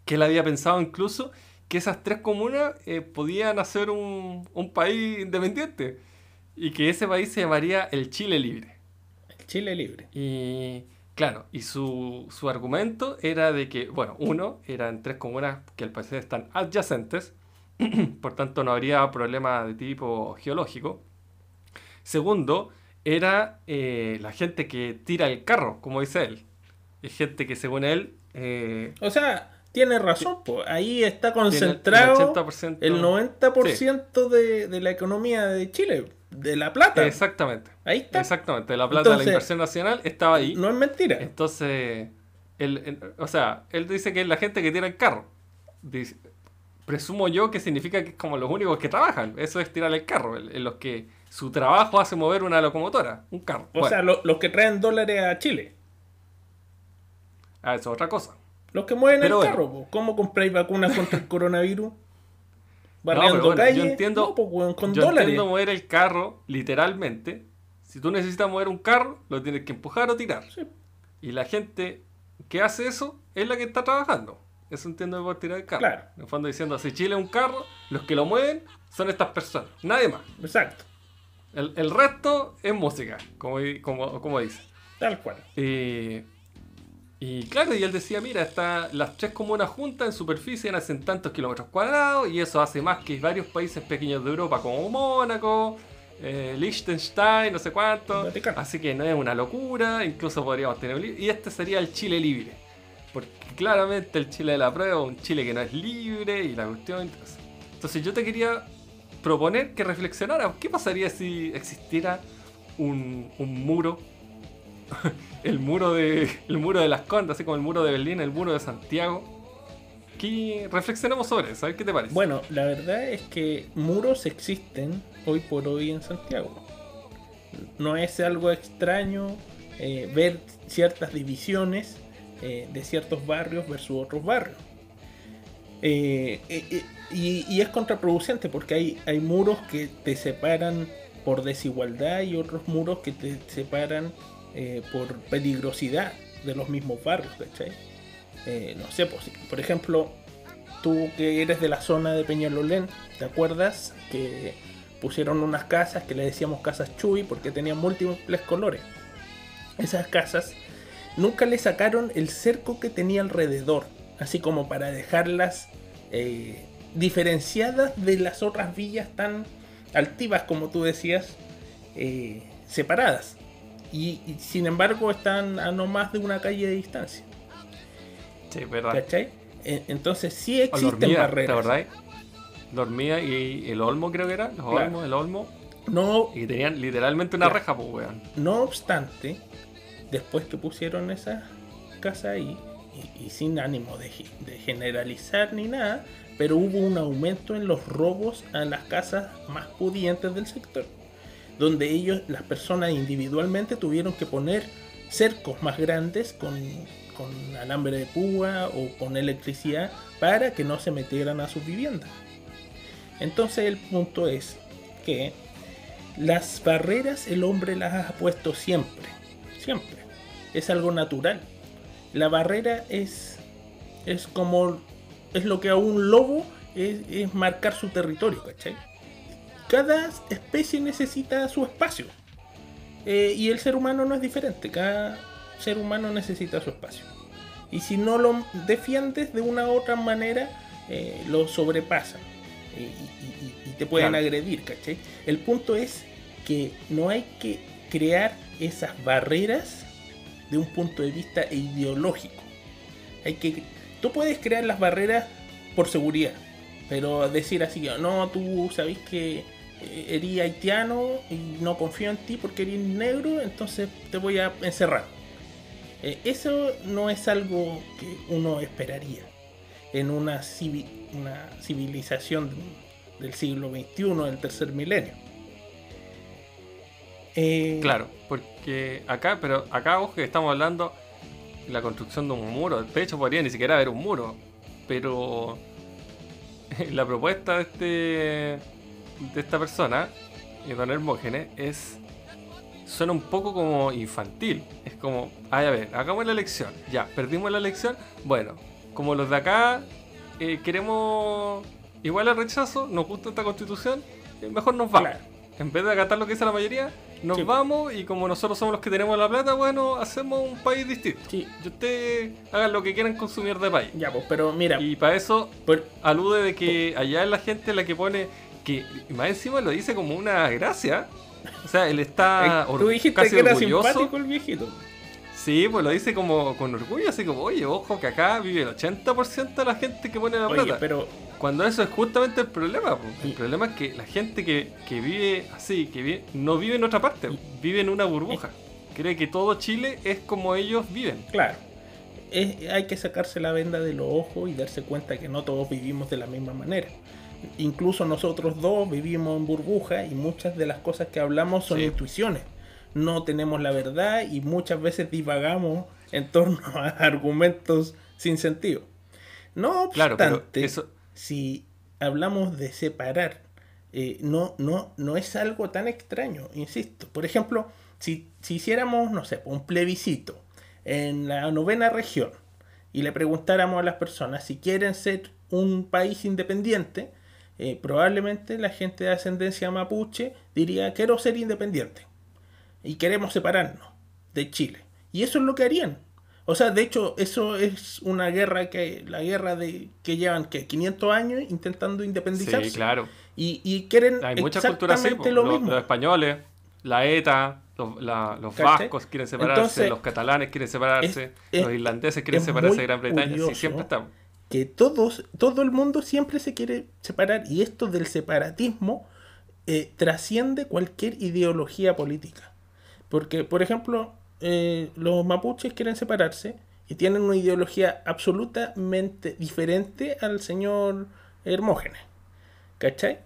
que él había pensado incluso que esas tres comunas eh, podían hacer un, un país independiente y que ese país se llamaría el Chile Libre. El Chile libre. Y claro, y su, su argumento era de que, bueno, uno, eran tres comunas que al parecer están adyacentes, por tanto no habría problema de tipo geológico. Segundo, era eh, la gente que tira el carro, como dice él. Es gente que según él... eh, O sea, tiene razón, pues. Ahí está tiene el concentrado 80%... el 90% de, de la economía de Chile, de la plata. Exactamente. Ahí está. Exactamente. La plata de la inversión nacional estaba ahí. No es mentira. Entonces, él, él- o sea, él dice que es la gente que tira el carro. Dice- presumo yo que significa que es como los únicos que trabajan. Eso es tirar el carro, en en los que su trabajo hace mover una locomotora, un carro. O Bueno, sea, lo- los que traen dólares a Chile. ah, eso es otra cosa. Los que mueven Pero el bueno. carro, po. ¿cómo compráis vacunas contra el coronavirus? Barriendo bueno, yo entiendo- No, pues, weón, con yo dólares. entiendo mover el carro, literalmente. Si tú necesitas mover un carro, lo tienes que empujar o tirar. Sí. Y la gente que hace eso es la que está trabajando. Eso entiendo por tirar el carro. Claro. En el fondo diciendo, si Chile es un carro, los que lo mueven son estas personas, nadie más. Exacto. El, el resto es música, como, como, como dice. Tal cual. Eh, y claro, y él decía, mira, está, las tres comunas juntas en superficie hacen tantos kilómetros cuadrados y eso hace más que varios países pequeños de Europa como Mónaco, eh, Liechtenstein, no sé cuánto. Vaticano. Así que no es una locura, incluso podríamos tener... Y este sería el Chile libre. Porque claramente el Chile de la prueba es un Chile que no es libre y la cuestión... Entonces, entonces yo te quería proponer que reflexionara, ¿qué pasaría si existiera un, un muro el muro de el muro de las Condes, así como el muro de Berlín, el muro de Santiago. Que reflexionemos sobre eso, a ver qué te parece. Bueno, la verdad es que muros existen hoy por hoy en Santiago. No es algo extraño eh, ver ciertas divisiones eh, de ciertos barrios versus otros barrios. Eh, y, y es contraproducente porque hay, hay muros que te separan por desigualdad y otros muros que te separan eh, por peligrosidad de los mismos barrios, ¿cachai? Eh, no sé, pues, por ejemplo, tú que eres de la zona de Peñalolén, ¿te acuerdas que pusieron unas casas que le decíamos casas Chuy porque tenían múltiples colores? esas casas, nunca le sacaron el cerco que tenía alrededor, así como para dejarlas eh, diferenciadas de las otras villas tan altivas como tú decías, separadas. Y, y sin embargo están a no más de una calle de distancia. Sí, verdad. ¿Cachai? E- Entonces sí existen barreras. ¿te hormiga y el olmo creo que era, los Claro. olmos, el olmo. No, Y tenían literalmente una Claro. reja, pues, weón. no obstante, después que pusieron esa casa ahí, y, y sin ánimo de, de generalizar ni nada, pero hubo un aumento en los robos a las casas más pudientes del sector, donde ellos, las personas individualmente, tuvieron que poner cercos más grandes con, con alambre de púa o con electricidad para que no se metieran a sus viviendas. Entonces el punto es que las barreras el hombre las ha puesto siempre, siempre. Es algo natural. La barrera es, es como, es lo que a un lobo es, es marcar su territorio, ¿cachai? Cada especie necesita su espacio. Eh, y el ser humano no es diferente, cada ser humano necesita su espacio. Y si no lo defiendes de una u otra manera, eh, lo sobrepasan y, y- y- y te pueden Claro. agredir, ¿cachai? El punto es que no hay que crear esas barreras de un punto de vista ideológico. Hay que, tú puedes crear las barreras por seguridad, pero decir así, no, tú sabes que eh, eres haitiano y no confío en ti porque eres negro, entonces te voy a encerrar. Eh, eso no es algo que uno esperaría en una, civi- una civilización del siglo XXI, del tercer milenio. Eh, Claro, porque acá, pero acá, ojo que estamos hablando de la construcción de un muro. De hecho, podría ni siquiera haber un muro. Pero la propuesta de este de esta persona, eh, don Hermógenes, es suena un poco como infantil. Es como, ay, a ver, hagamos la elección. Ya, perdimos la elección. Bueno, como los de acá eh, queremos igual al rechazo, nos gusta esta constitución, eh, mejor nos vamos. Claro. En vez de acatar lo que dice la mayoría, nos Sí. vamos y como nosotros somos los que tenemos la plata, bueno, hacemos un país distinto. Sí, Y ustedes hagan lo que quieran consumir de país. ya, pues, pero mira, Y para eso por- alude de que allá es la gente la que pone que más encima lo dice como una gracia. O sea, él está or- tú dijiste casi que era orgulloso. simpático el viejito. Sí, pues lo dice como con orgullo, así como, oye, ojo que acá vive el 80% de la gente que pone la Oye, plata. pero Cuando eso es justamente el problema. po. El Y- problema es que la gente que, que vive así, que vive, no vive en otra parte, vive en una burbuja. Cree que todo Chile es como ellos viven. Claro, es- hay que sacarse la venda de los ojos y darse cuenta que no todos vivimos de la misma manera. Incluso nosotros dos vivimos en burbuja y muchas de las cosas que hablamos son Sí. intuiciones. No tenemos la verdad y muchas veces divagamos en torno a argumentos sin sentido. No Claro, pero obstante, eso. si hablamos de separar, eh, no, no, no es algo tan extraño, insisto. Por ejemplo, si, si hiciéramos, no sé, un plebiscito en la novena región y le preguntáramos a las personas si quieren ser un país independiente, eh, probablemente la gente de ascendencia mapuche diría quiero ser independiente y queremos separarnos de Chile. Y eso es lo que harían. O sea, de hecho, eso es una guerra que la guerra de que llevan que 500 años intentando independizarse. Sí, claro. Y, y quieren Hay mucha cultura así. exactamente po. lo Los, mismo. los españoles, la ETA, los, la- los vascos quieren separarse, Entonces, los catalanes quieren separarse, es- es- los irlandeses quieren separarse de Gran Bretaña. Sí, siempre estamos. Que todos, todo el mundo siempre se quiere separar y esto del separatismo eh, trasciende cualquier ideología política. Porque, por ejemplo, eh, los mapuches quieren separarse y tienen una ideología absolutamente diferente al señor Hermógenes. ¿Cachai?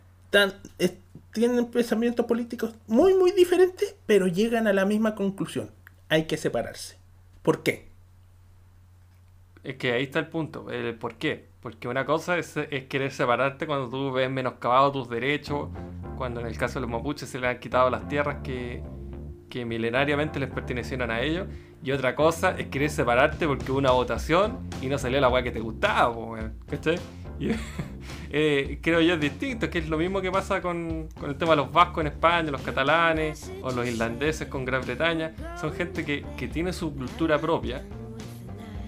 Tienen pensamientos políticos muy, muy diferentes, pero llegan a la misma conclusión. Hay que separarse. ¿Por qué? Es que ahí está el punto, el por qué. Porque una cosa es, es querer separarte cuando tú ves menoscabado tus derechos, cuando en el caso de los mapuches se les han quitado las tierras que, que milenariamente les pertenecieron a ellos. Y otra cosa es querer separarte porque hubo una votación y no salió la weá que te gustaba, ¿cachai? Eh, creo yo es distinto, que es lo mismo que pasa con, con el tema de los vascos en España, los catalanes o los irlandeses con Gran Bretaña. Son gente que, que tiene su cultura propia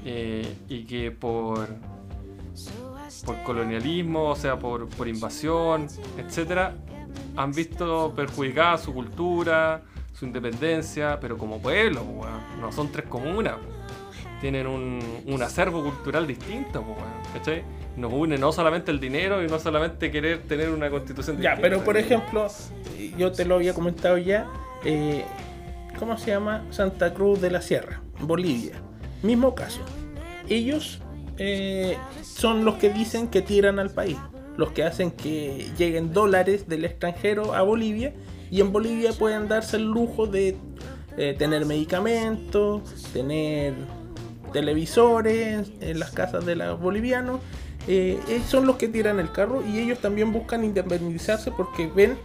eh, y que por, por colonialismo, o sea, por, por invasión, etcétera, han visto perjudicada su cultura, su independencia, pero como pueblo, weón. no son tres comunas. Tienen un, un acervo cultural distinto, weón, ¿cachai? Nos une no solamente el dinero y no solamente querer tener una constitución Ya, distinta. pero por ejemplo, yo te lo había comentado ya, eh, ¿cómo se llama? Santa Cruz de la Sierra, Bolivia. Mismo caso. Ellos eh, son los que dicen que tiran al país, los que hacen que lleguen dólares del extranjero a Bolivia y en Bolivia pueden darse el lujo de eh, tener medicamentos, tener televisores en las casas de los bolivianos. Eh, son los que tiran el carro y ellos también buscan independizarse porque ven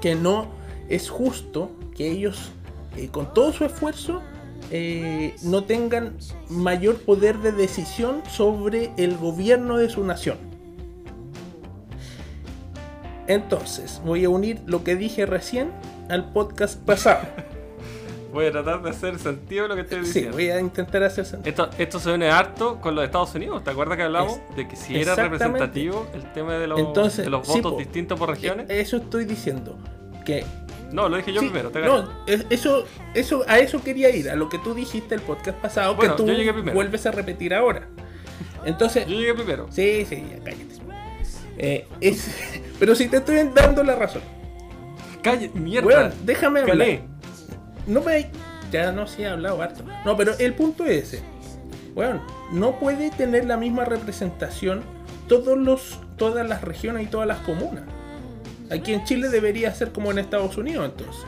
que no es justo que ellos con todo su esfuerzo eh, no tengan mayor poder de decisión sobre el gobierno de su nación. Entonces, voy a unir lo que dije recién al podcast pasado. Voy a tratar de hacer sentido de lo que estoy Sí, diciendo. voy a intentar hacer sentido. Esto, esto se une harto con los Estados Unidos. ¿Te acuerdas que hablamos Es- de que si era representativo el tema de los, Entonces, de los sí, votos po. distintos por regiones? Eh, Eso estoy diciendo. Que no, lo dije yo Sí, primero. Te gané. no, es- eso, eso, a eso quería ir, a lo que tú dijiste el podcast pasado, Bueno, que tú yo llegué primero. vuelves a repetir ahora. Entonces, Yo llegué primero. sí, sí, ya cállate. Eh, es- pero si te estoy dando la razón. Calle, mierda. Weón, déjame hablar. No me. Ya no se ha hablado harto. No, pero el punto es ese. Bueno, no puede tener la misma representación todos los, todas las regiones y todas las comunas. Aquí en Chile debería ser como en Estados Unidos, entonces.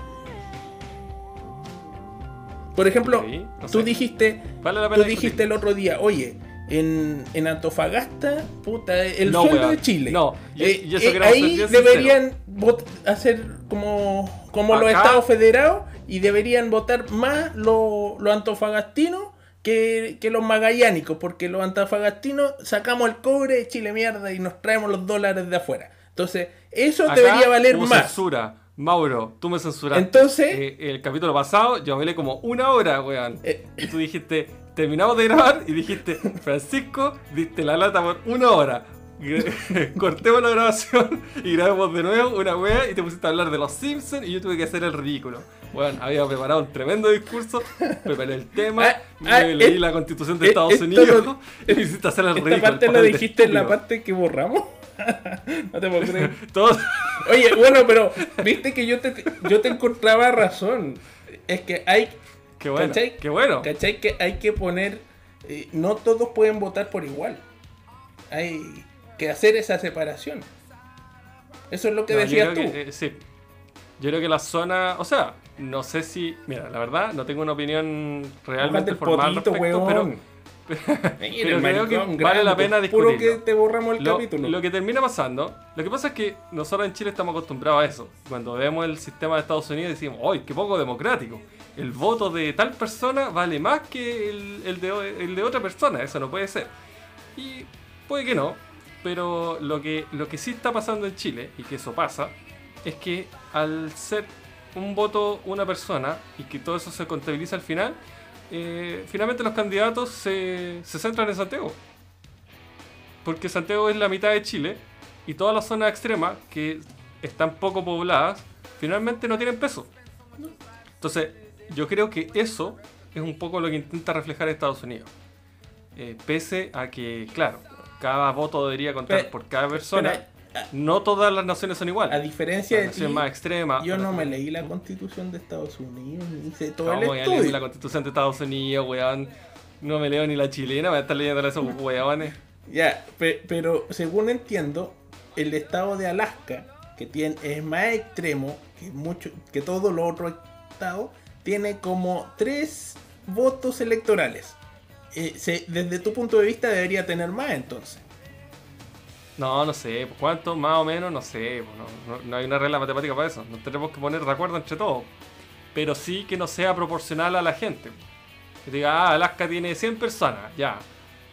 Por ejemplo, Sí, no tú dijiste, Vale la tú dijiste discutir. el otro día, oye, en, en Antofagasta, puta, el No, sueldo de Chile. No, y- Eh, y eso eh, ahí deberían vot- hacer como, como los estados federados y deberían votar más los los antofagastinos que, que los magallánicos, porque los antofagastinos sacamos el cobre de Chile mierda y nos traemos los dólares de afuera. Entonces, eso Acá debería valer hubo más. censura. Mauro, tú me censuraste. Entonces- Eh, el capítulo pasado yo hablé como una hora, weón. Eh. Y tú dijiste, terminamos de grabar y dijiste, Francisco, diste la lata por una hora. Cortemos la grabación y grabemos de nuevo una wea y te pusiste a hablar de los Simpsons y yo tuve que hacer el ridículo. Bueno, había preparado un tremendo discurso, preparé el tema, Ah, me ah, leí eh, la constitución de Estados Unidos lo- y me hiciste hacer el ridículo. Esta parte de dijiste en la parte que borramos. no te puedo creer. Todos- Oye, bueno, pero viste que yo te, yo te encontraba razón. Es que hay Qué bueno, ¿Cachai? qué bueno. ¿Cachai? Que hay que poner. eh, no todos pueden votar por igual. Hay que hacer esa separación. Eso es lo que No, decías tú. que, eh, sí. Yo creo que la zona, o sea, no sé si, mira, la verdad, no tengo una opinión realmente Bájate formal potito, respecto, pero, pero creo que vale la pena Puro que discutirlo. te borramos el lo, capítulo. lo que termina pasando, lo que pasa es que nosotros en Chile estamos acostumbrados a eso. Cuando vemos el sistema de Estados Unidos decimos, ¡ay, qué poco democrático! El voto de tal persona vale más que el, el de, el de otra persona, eso no puede ser. Y puede que no, pero lo que, lo que sí está pasando en Chile, y que eso pasa, es que al ser un voto una persona y que todo eso se contabiliza al final, eh, finalmente los candidatos se, se centran en Santiago. Porque Santiago es la mitad de Chile y todas las zonas extremas que están poco pobladas, finalmente no tienen peso. Entonces, yo creo que eso es un poco lo que intenta reflejar Estados Unidos. Eh, pese a que, claro, cada voto debería contar Pero- por cada persona. pero, no todas las naciones son iguales. A diferencia de ti, más extrema. yo no me leí la constitución de Estados Unidos, ni hice todo el ¿Cómo voy a leer estudio. la constitución de Estados Unidos, weón? No me leo ni la chilena, voy a estar leyendo esos weones. Ya, pe- pero según entiendo, el estado de Alaska, que tiene, es más extremo que, mucho, que todos los otros estados, tiene como tres votos electorales. Eh, se- desde tu punto de vista debería tener más entonces. No, no sé, pues, ¿cuánto? Más o menos, no sé. pues, No, no- no hay una regla matemática para eso. Nos tenemos que poner de acuerdo entre todos. Pero sí que no sea proporcional a la gente. Que diga, ah, Alaska tiene 100 personas, ya.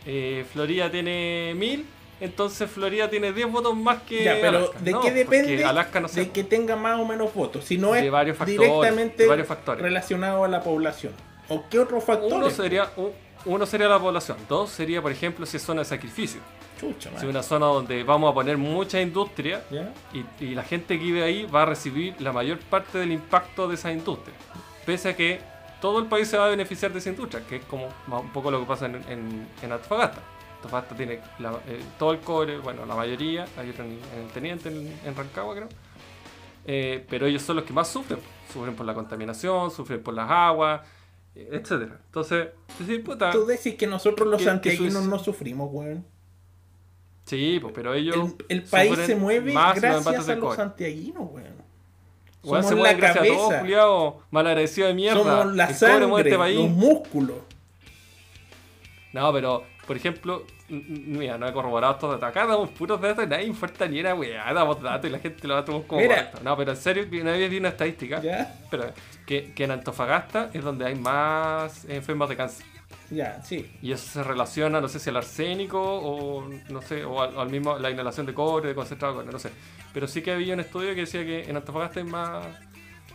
Eh, Florida tiene 1000, entonces Florida tiene 10 votos más que Ya, pero Alaska. ¿de No, qué depende Alaska no de que tenga más o menos votos? Si no De es varios factores, directamente de varios factores. relacionado a la población. ¿O qué otros factores? Uno sería, un- uno sería la población, dos sería, por ejemplo, si es zona de sacrificio. Chucha, es una zona donde vamos a poner mucha industria y, y la gente que vive ahí va a recibir la mayor parte del impacto de esa industria. Pese a que todo el país se va a beneficiar de esa industria, que es como un poco lo que pasa en, en, en Antofagasta. Antofagasta tiene la- eh, todo el cobre, bueno, la mayoría, hay otro en, en el Teniente, en, Rancagua creo. Eh, pero ellos son los que más sufren. Sufren por la contaminación, sufren por las aguas, eh, etcétera. Entonces, decir, puta, Tú decís que nosotros los santiaguinos no sufrimos, weón. Sí, pues, pero ellos. El, el país se mueve los gracias a los santiaguinos, weón. Se Somos mueve la gracias a todos, cabeza. culiao, malagradecido de mierda. Somos la El mueve sangre, este país. los músculos. No, pero, por ejemplo, mira, no he corroborado estos datos. Acá damos puros datos y nadie importa ni una weá. Damos datos y la gente lo va a tomar como Mira. No, pero en serio, una vez vi una estadística. ¿Ya? Pero, que, que en Antofagasta es donde hay más enfermos de cáncer. Ya, sí. Y eso se relaciona, no sé si al arsénico o no sé, o al, al mismo, la inhalación de cobre, de concentrado de cobre, no sé. Pero sí que había un estudio que decía que en Antofagasta hay más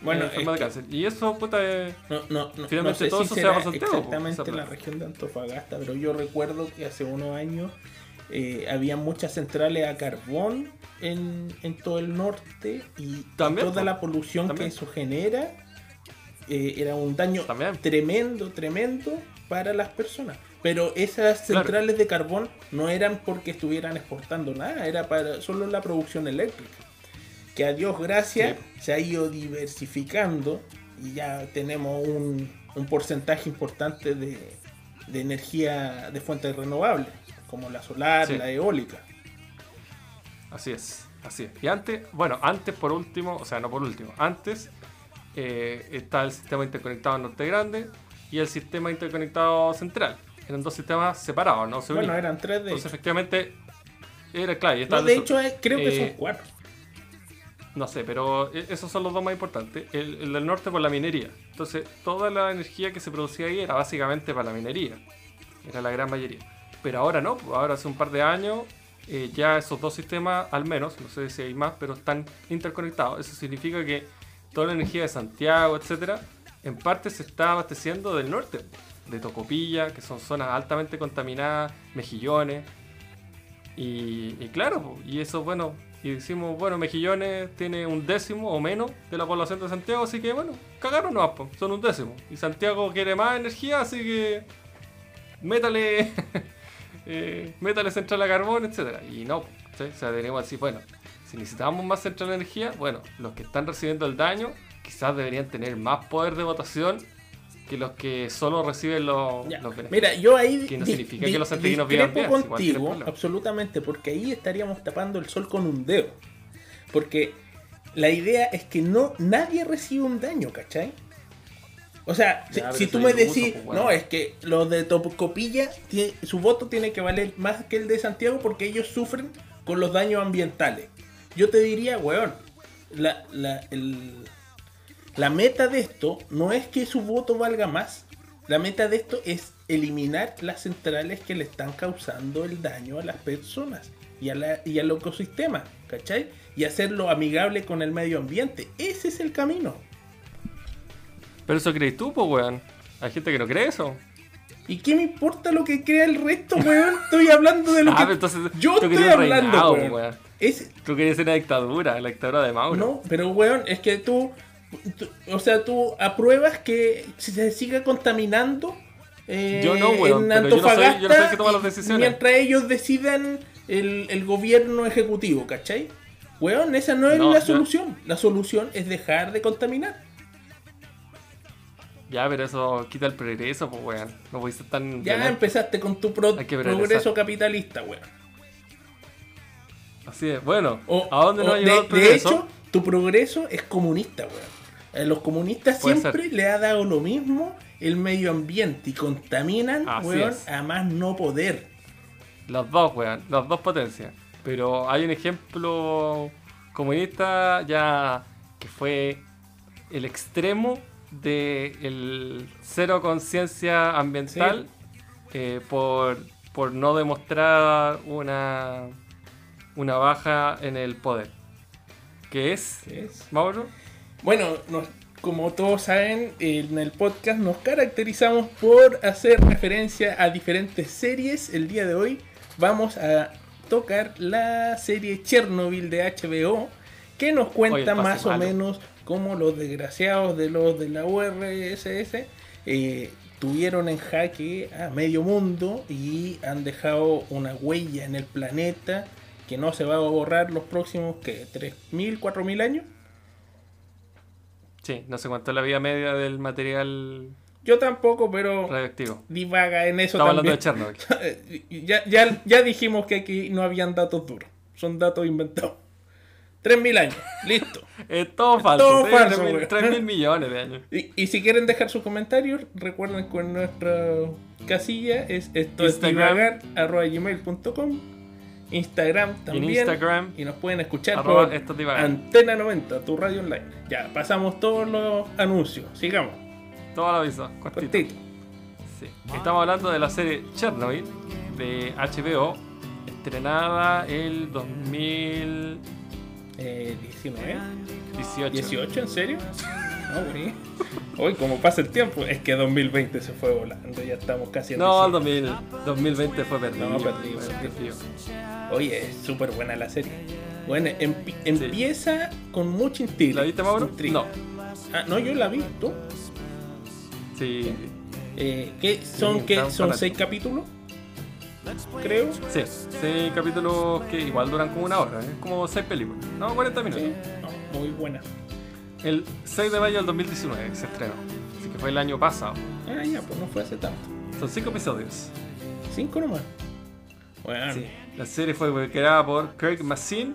Bueno, eh, es de cáncer. Y eso, puta, es... No, no, no, Finalmente no sé todo si eso se va po, exactamente esa la plata. región de Antofagasta, pero yo recuerdo que hace unos años eh, había muchas centrales a carbón en, en todo el norte y También, toda po. la polución También. que eso genera eh, era un daño También. tremendo, tremendo para las personas. Pero esas Claro. centrales de carbón no eran porque estuvieran exportando nada, era para solo la producción eléctrica. Que a Dios gracias se ha ido diversificando y ya tenemos un, un porcentaje importante de, de energía de fuentes renovables, como la solar, Sí. la eólica. Así es, así es. Y antes, bueno, antes por último, o sea, no por último, antes eh, está el sistema interconectado norte grande y el sistema interconectado central. Eran dos sistemas separados, no se unían. Bueno, eran tres de Entonces, hecho. efectivamente, era claro. No, de hecho, eh, creo que Eh, son cuatro. No sé, pero e- esos son los dos más importantes. El, el del norte por la minería. Entonces, toda la energía que se producía ahí era básicamente para la minería. Era la gran mayoría. Pero ahora no, pues ahora hace un par de años eh, ya esos dos sistemas, al menos, no sé si hay más, pero están interconectados. Eso significa que toda la energía de Santiago, etcétera, en parte se está abasteciendo del norte, de Tocopilla, que son zonas altamente contaminadas, mejillones. Y, y claro, y eso, bueno, y decimos, bueno, Mejillones tiene un décimo o menos de la población de Santiago, así que bueno, cagaron po, son un décimo. Y Santiago quiere más energía, así que métale, eh, métale central a carbón, etcétera Y no, ¿sí? o sea, tenemos así, bueno, si necesitamos más central de energía, bueno, los que están recibiendo el daño quizás deberían tener más poder de votación que los que solo reciben los, los beneficios. Mira, yo ahí Que no significa que los vivan bien, contigo, absolutamente, porque ahí estaríamos tapando el sol con un dedo. Porque la idea es que no nadie recibe un daño, ¿cachai? O sea, si- Ya, tú me decís, pues, no, es que los de Tocopilla, tie- su voto tiene que valer más que el de Santiago porque ellos sufren con los daños ambientales. Yo te diría, weón, la, la, el- la meta de esto no es que su voto valga más. La meta de esto es eliminar las centrales que le están causando el daño a las personas y, a la- y al ecosistema, ¿cachai? Y hacerlo amigable con el medio ambiente. Ese es el camino. Pero eso crees tú, pues, weón. Hay gente que no cree eso. ¿Y qué me importa lo que crea el resto, weón? Estoy hablando de lo Ah, que pero entonces yo tú estoy hablando, reinado, weón. weón. Es, Tú querías una dictadura, la dictadura de Mauro. No, pero weón, es que tú- o sea, tú apruebas que se siga contaminando eh, Yo no, weón, en yo no soy- yo no soy el que toma las decisiones. mientras ellos decidan el, el gobierno ejecutivo, ¿cachai? Weón, esa no es No, la solución. La solución es dejar de contaminar. Ya, pero eso quita el progreso, pues, weón. No puedes ser tan. Ya violento. empezaste con tu pro- progreso capitalista, weón. Así es. Bueno, O- ¿a dónde nos ha el de progreso? hecho, tu progreso es comunista, weón. A los comunistas Puede siempre le ha dado lo mismo el medio ambiente y contaminan, weón, a más no poder. Los dos, weón. Las dos potencias. Pero hay un ejemplo comunista ya que fue el extremo de el cero conciencia ambiental eh, por por no demostrar una, una baja en el poder. ¿Qué es, ¿Qué es? Mauro? Bueno, nos- como todos saben, en el podcast nos caracterizamos por hacer referencia a diferentes series. El día de hoy vamos a tocar la serie Chernobyl de HBO, que nos cuenta Oye, más o menos cómo los desgraciados de los de la URSS eh, tuvieron en jaque a medio mundo y han dejado una huella en el planeta que no se va a borrar los próximos ¿qué? 3.000, 4.000 años. Sí, no sé cuánto es la vida media del material Yo tampoco, pero radioactivo. divaga en eso Estamos hablando de también. Chernobyl. ya, ya, ya dijimos que aquí no habían datos duros, son datos inventados. 3.000 años, listo. Es todo falso. todo falso, 3.000 güey. 3.000 millones de años. Y, y si quieren dejar sus comentarios, recuerden que nuestra casilla es esto es divagar, arroba Instagram también. Instagram, Y nos pueden escuchar por. Antena 90, tu radio online. Ya, pasamos todos los anuncios. Sigamos. Todo lo aviso, cortito. Cortito. Sí. Estamos hablando de la serie Chernobyl de HBO, estrenada el 2018. Eh, 19. 18, ¿en serio? Hoy, como pasa el tiempo, es que 2020 se fue volando, ya estamos casi en No, el diciembre. 2000, 2020 fue perdido. No, perdido, perdido. Oye, es súper buena la serie. Bueno, empi- empieza con mucha intriga. ¿La viste, Mauro? Intriga. No. Ah, no, yo la vi, ¿tú? Sí, Eh, ¿Qué son, Sí, qué, son seis capítulos? Creo. sí, sí, capítulos que igual duran como una hora, es como 6 películas. No, 40 minutos. Sí, no, muy buena. El 6 de mayo del 2019 se estrenó, así que fue el año pasado. Ah, ya, pues no fue hace tanto. Son 5 episodios. Cinco nomás. Bueno, Sí. La serie fue creada por Craig Mazin,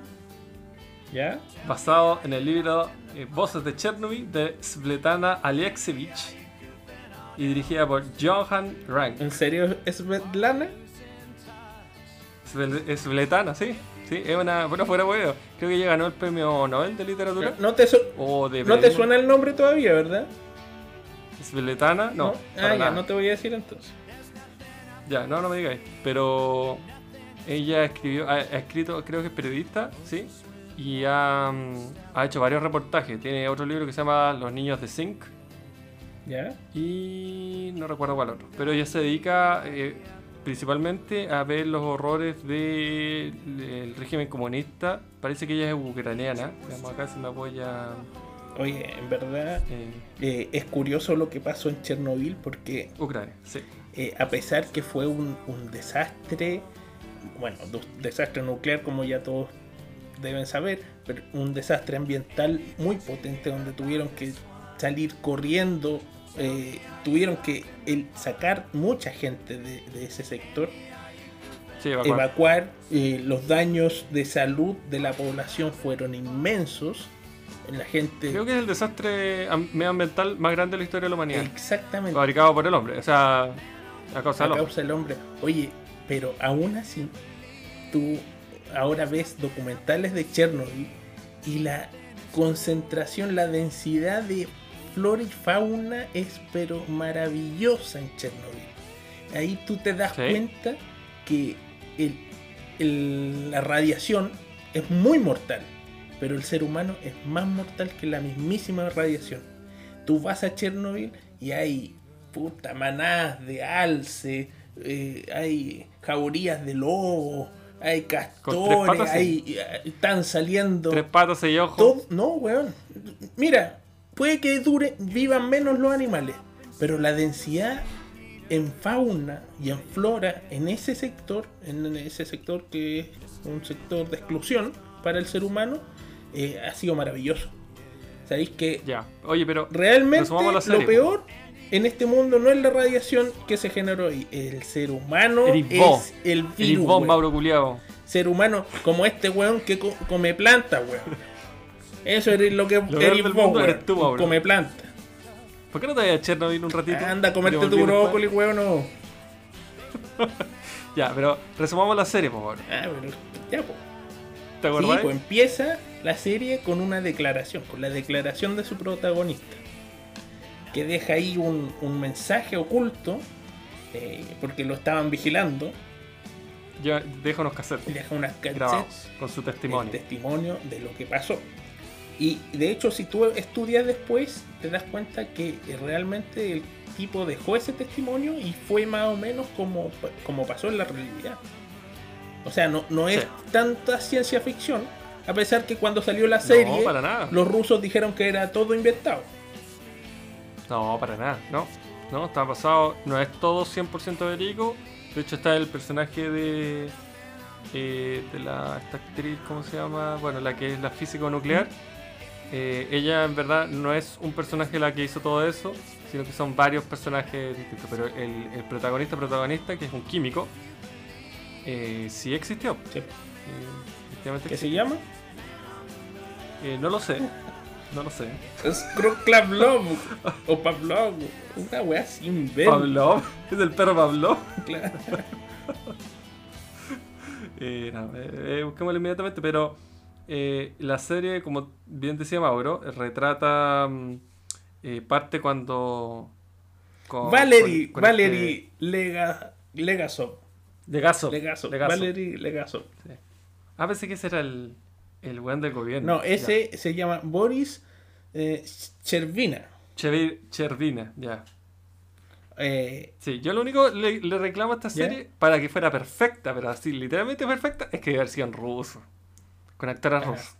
¿ya? basado en el libro eh, Voces de Chernobyl de Svetlana Alexievich y dirigida por Johan Rank. ¿En serio es Svetlana? Svetlana, sí. Sí, es una. Bueno, fuera huevo. Creo que ella ganó el premio Nobel de literatura. No te, su- O de no te suena el nombre todavía, ¿verdad? Svetlana, no. Ah, para ya, nada. no te voy a decir entonces. Ya, no, no me digáis. Pero ella escribió, ha, ha escrito, creo que es periodista, ¿sí? Y ha, mm, ha hecho varios reportajes. Tiene otro libro que se llama Los niños de Zinc. ¿Ya? Y no recuerdo cuál otro. Pero ella se dedica eh, principalmente a ver los horrores de- del régimen comunista. Parece que ella es ucraniana. Veamos acá si me apoya. Oye, en verdad eh, eh, es curioso lo que pasó en Chernobyl porque Ucrania, sí. eh, a pesar que fue un, un desastre, bueno, du- desastre nuclear como ya todos deben saber, pero un desastre ambiental muy potente donde tuvieron que salir corriendo, eh, tuvieron que el- sacar mucha gente de, de ese sector, Sí, evacuar. evacuar, eh, los daños de salud de la población fueron inmensos, la gente... Creo que es el desastre am- medioambiental más grande de la historia de la humanidad. Exactamente. Fabricado por el hombre. O sea, a causa a del hombre. del hombre. Oye, pero aún así, tú ahora ves documentales de Chernobyl y la concentración, la densidad de flora y fauna es pero maravillosa en Chernobyl. Ahí tú te das Sí. cuenta que el- el- la radiación es muy mortal, pero el ser humano es más mortal que la mismísima radiación. Tú vas a Chernobyl y hay puta manadas de alce, eh, hay jaurías de lobo, hay castores, patas, hay, eh, están saliendo Tres patas, seis ojos. todo- no, weón. Mira, puede que dure, vivan menos los animales, pero la densidad en fauna y en flora en ese sector, en ese sector que es un sector de exclusión para el ser humano, eh, ha sido maravilloso. Sabéis que Ya. Oye, pero. realmente lo peor en este mundo no es la radiación que se generó ahí, el ser humano vos. es el El virus. weón Mauro ser humano como este weón que co- come planta, weón. Eso es lo que Lo eres del vos, mundo weón. eres tú, Mauro. Come planta. ¿Por qué no te vayas a Chernobyl un ratito? Anda a comerte tu brócoli, weón. No. Ya, pero resumamos la serie, por favor. Ah, pero ya, po. ¿Te Sí, acuerdas? pues empieza la serie con una declaración, con la declaración de su protagonista. Que deja ahí un, un mensaje oculto, eh, porque lo estaban vigilando. lleva- deja unos cassettes deja unas grabados cassettes con su el testimonio. testimonio de lo que pasó. Y de hecho, si tú estudias después, te das cuenta que realmente el tipo dejó ese testimonio y fue más o menos como, como pasó en la realidad. O sea, no, no es Sí. tanta ciencia ficción, a pesar que cuando salió la serie, No, para nada. los rusos dijeron que era todo inventado. No, para nada, no. No, está basado, no es todo 100% verídico. De hecho está el personaje de eh, de la esta actriz, ¿cómo se llama? Bueno, la que es la físico nuclear. Eh, ella en verdad no es un personaje la que hizo todo eso, sino que son varios personajes distintos. Pero el, el protagonista protagonista, que es un químico, eh, sí existió. Sí. Eh, ¿Qué se llama? Eh, no lo sé. No lo sé. Skroklavlov o Pavlov. Una wea sin ver. Pavlov. Es el perro Pavlov. Claro. No, eh, busquémoslo inmediatamente, pero eh, la serie, como bien decía Mauro, retrata mm, eh, parte cuando... con- Valery, con- con Valery este- Lega, Legasov. Legasov. Legasov. Legasov. Valery Legasov. Ah, pensé que ese era el, el weón del gobierno. No, ese se llama Boris eh, Chervina. Chervina, ya. Eh, Sí, yo lo único le, le reclamo a esta ¿Ya? serie para que fuera perfecta, pero así literalmente perfecta, es que en ruso. Con actores Ajá. rusos.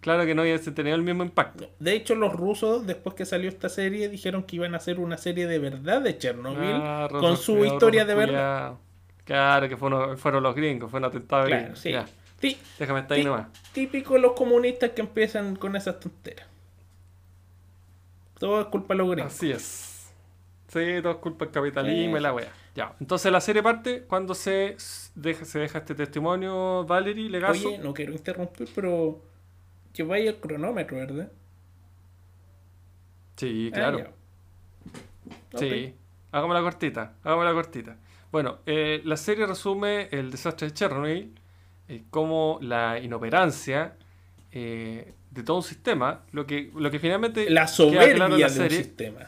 Claro que no hubiese tenido el mismo impacto. de hecho, los rusos, después que salió esta serie, dijeron que iban a hacer una serie de verdad de Chernobyl Ah, con su historia de verdad. Claro, que fueron, fueron los gringos, fue un atentado Claro, gringo. sí. Ya, Sí, déjame estar ahí nomás. típico los comunistas que empiezan con esas tonteras. Todo es culpa de los gringos. Así es. Sí, todo es culpa del capitalismo y la wea. Ya. Entonces la serie parte cuando se deja, se deja este testimonio Valerie Legazo. Oye, no quiero interrumpir, pero lleváis el cronómetro, ¿verdad? Sí, Ah, claro. Sí, hagámosla cortita, hagámosla cortita. Bueno, eh, la serie resume el desastre de Chernobyl, eh, como la inoperancia eh, de todo un sistema, lo que, lo que finalmente La soberbia claro en la de un sistema.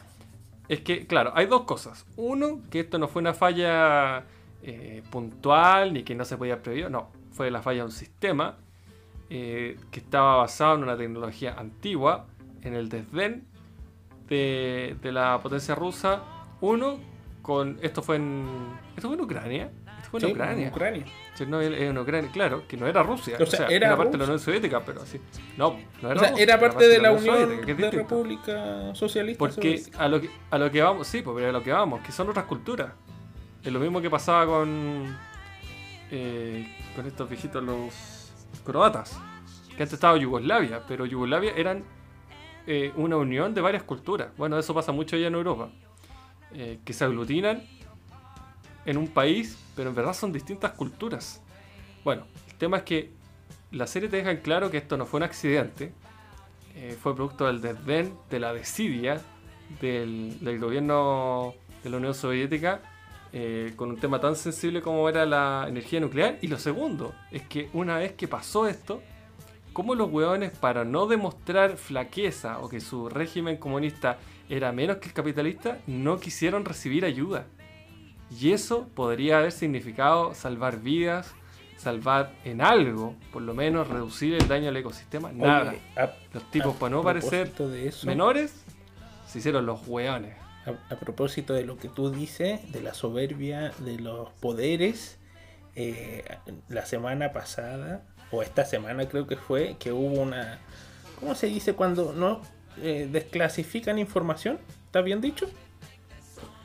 Es que, claro, hay dos cosas. Uno, que esto no fue una falla eh, puntual ni que no se podía prever, no, fue la falla de un sistema eh, que estaba basado en una tecnología antigua, en el desdén de, de la potencia rusa. Uno, con esto fue en. ¿Esto fue en Ucrania? Fue en Sí, Ucrania. en Ucrania. Chernobyl es en Ucrania, claro, que no era Rusia. O O sea, era era, parte de la. Unión Soviética, pero sí. No, no O era sea, Rusia, era parte de la Unión Soviética, de. República Socialista. Porque Soviética. a lo, que, a lo que vamos, sí, pero a lo que vamos, que son otras culturas. Es lo mismo que pasaba con eh, con estos viejitos los croatas. Que antes estaba Yugoslavia, pero Yugoslavia eran eh, una unión de varias culturas. Bueno, eso pasa mucho allá en Europa. eh, que se aglutinan en un país, pero en verdad son distintas culturas. Bueno, el tema es que la serie te deja en claro que esto no fue un accidente, eh, fue producto del desdén, de la desidia del, gobierno de la Unión Soviética eh, con un tema tan sensible como era la energía nuclear. Y lo segundo es que una vez que pasó esto, como los hueones, para no demostrar flaqueza o que su régimen comunista era menos que el capitalista, no quisieron recibir ayuda. Y eso podría haber significado salvar vidas, salvar en algo, por lo menos reducir el daño al ecosistema. Nada. A- Los tipos, para no parecer propósito de eso, menores, se hicieron los hueones. A, a propósito de lo que tú dices, de la soberbia de los poderes, eh, la semana pasada, o esta semana creo que fue, que hubo una... ¿Cómo se dice cuando no eh, desclasifican información? ¿Está bien dicho?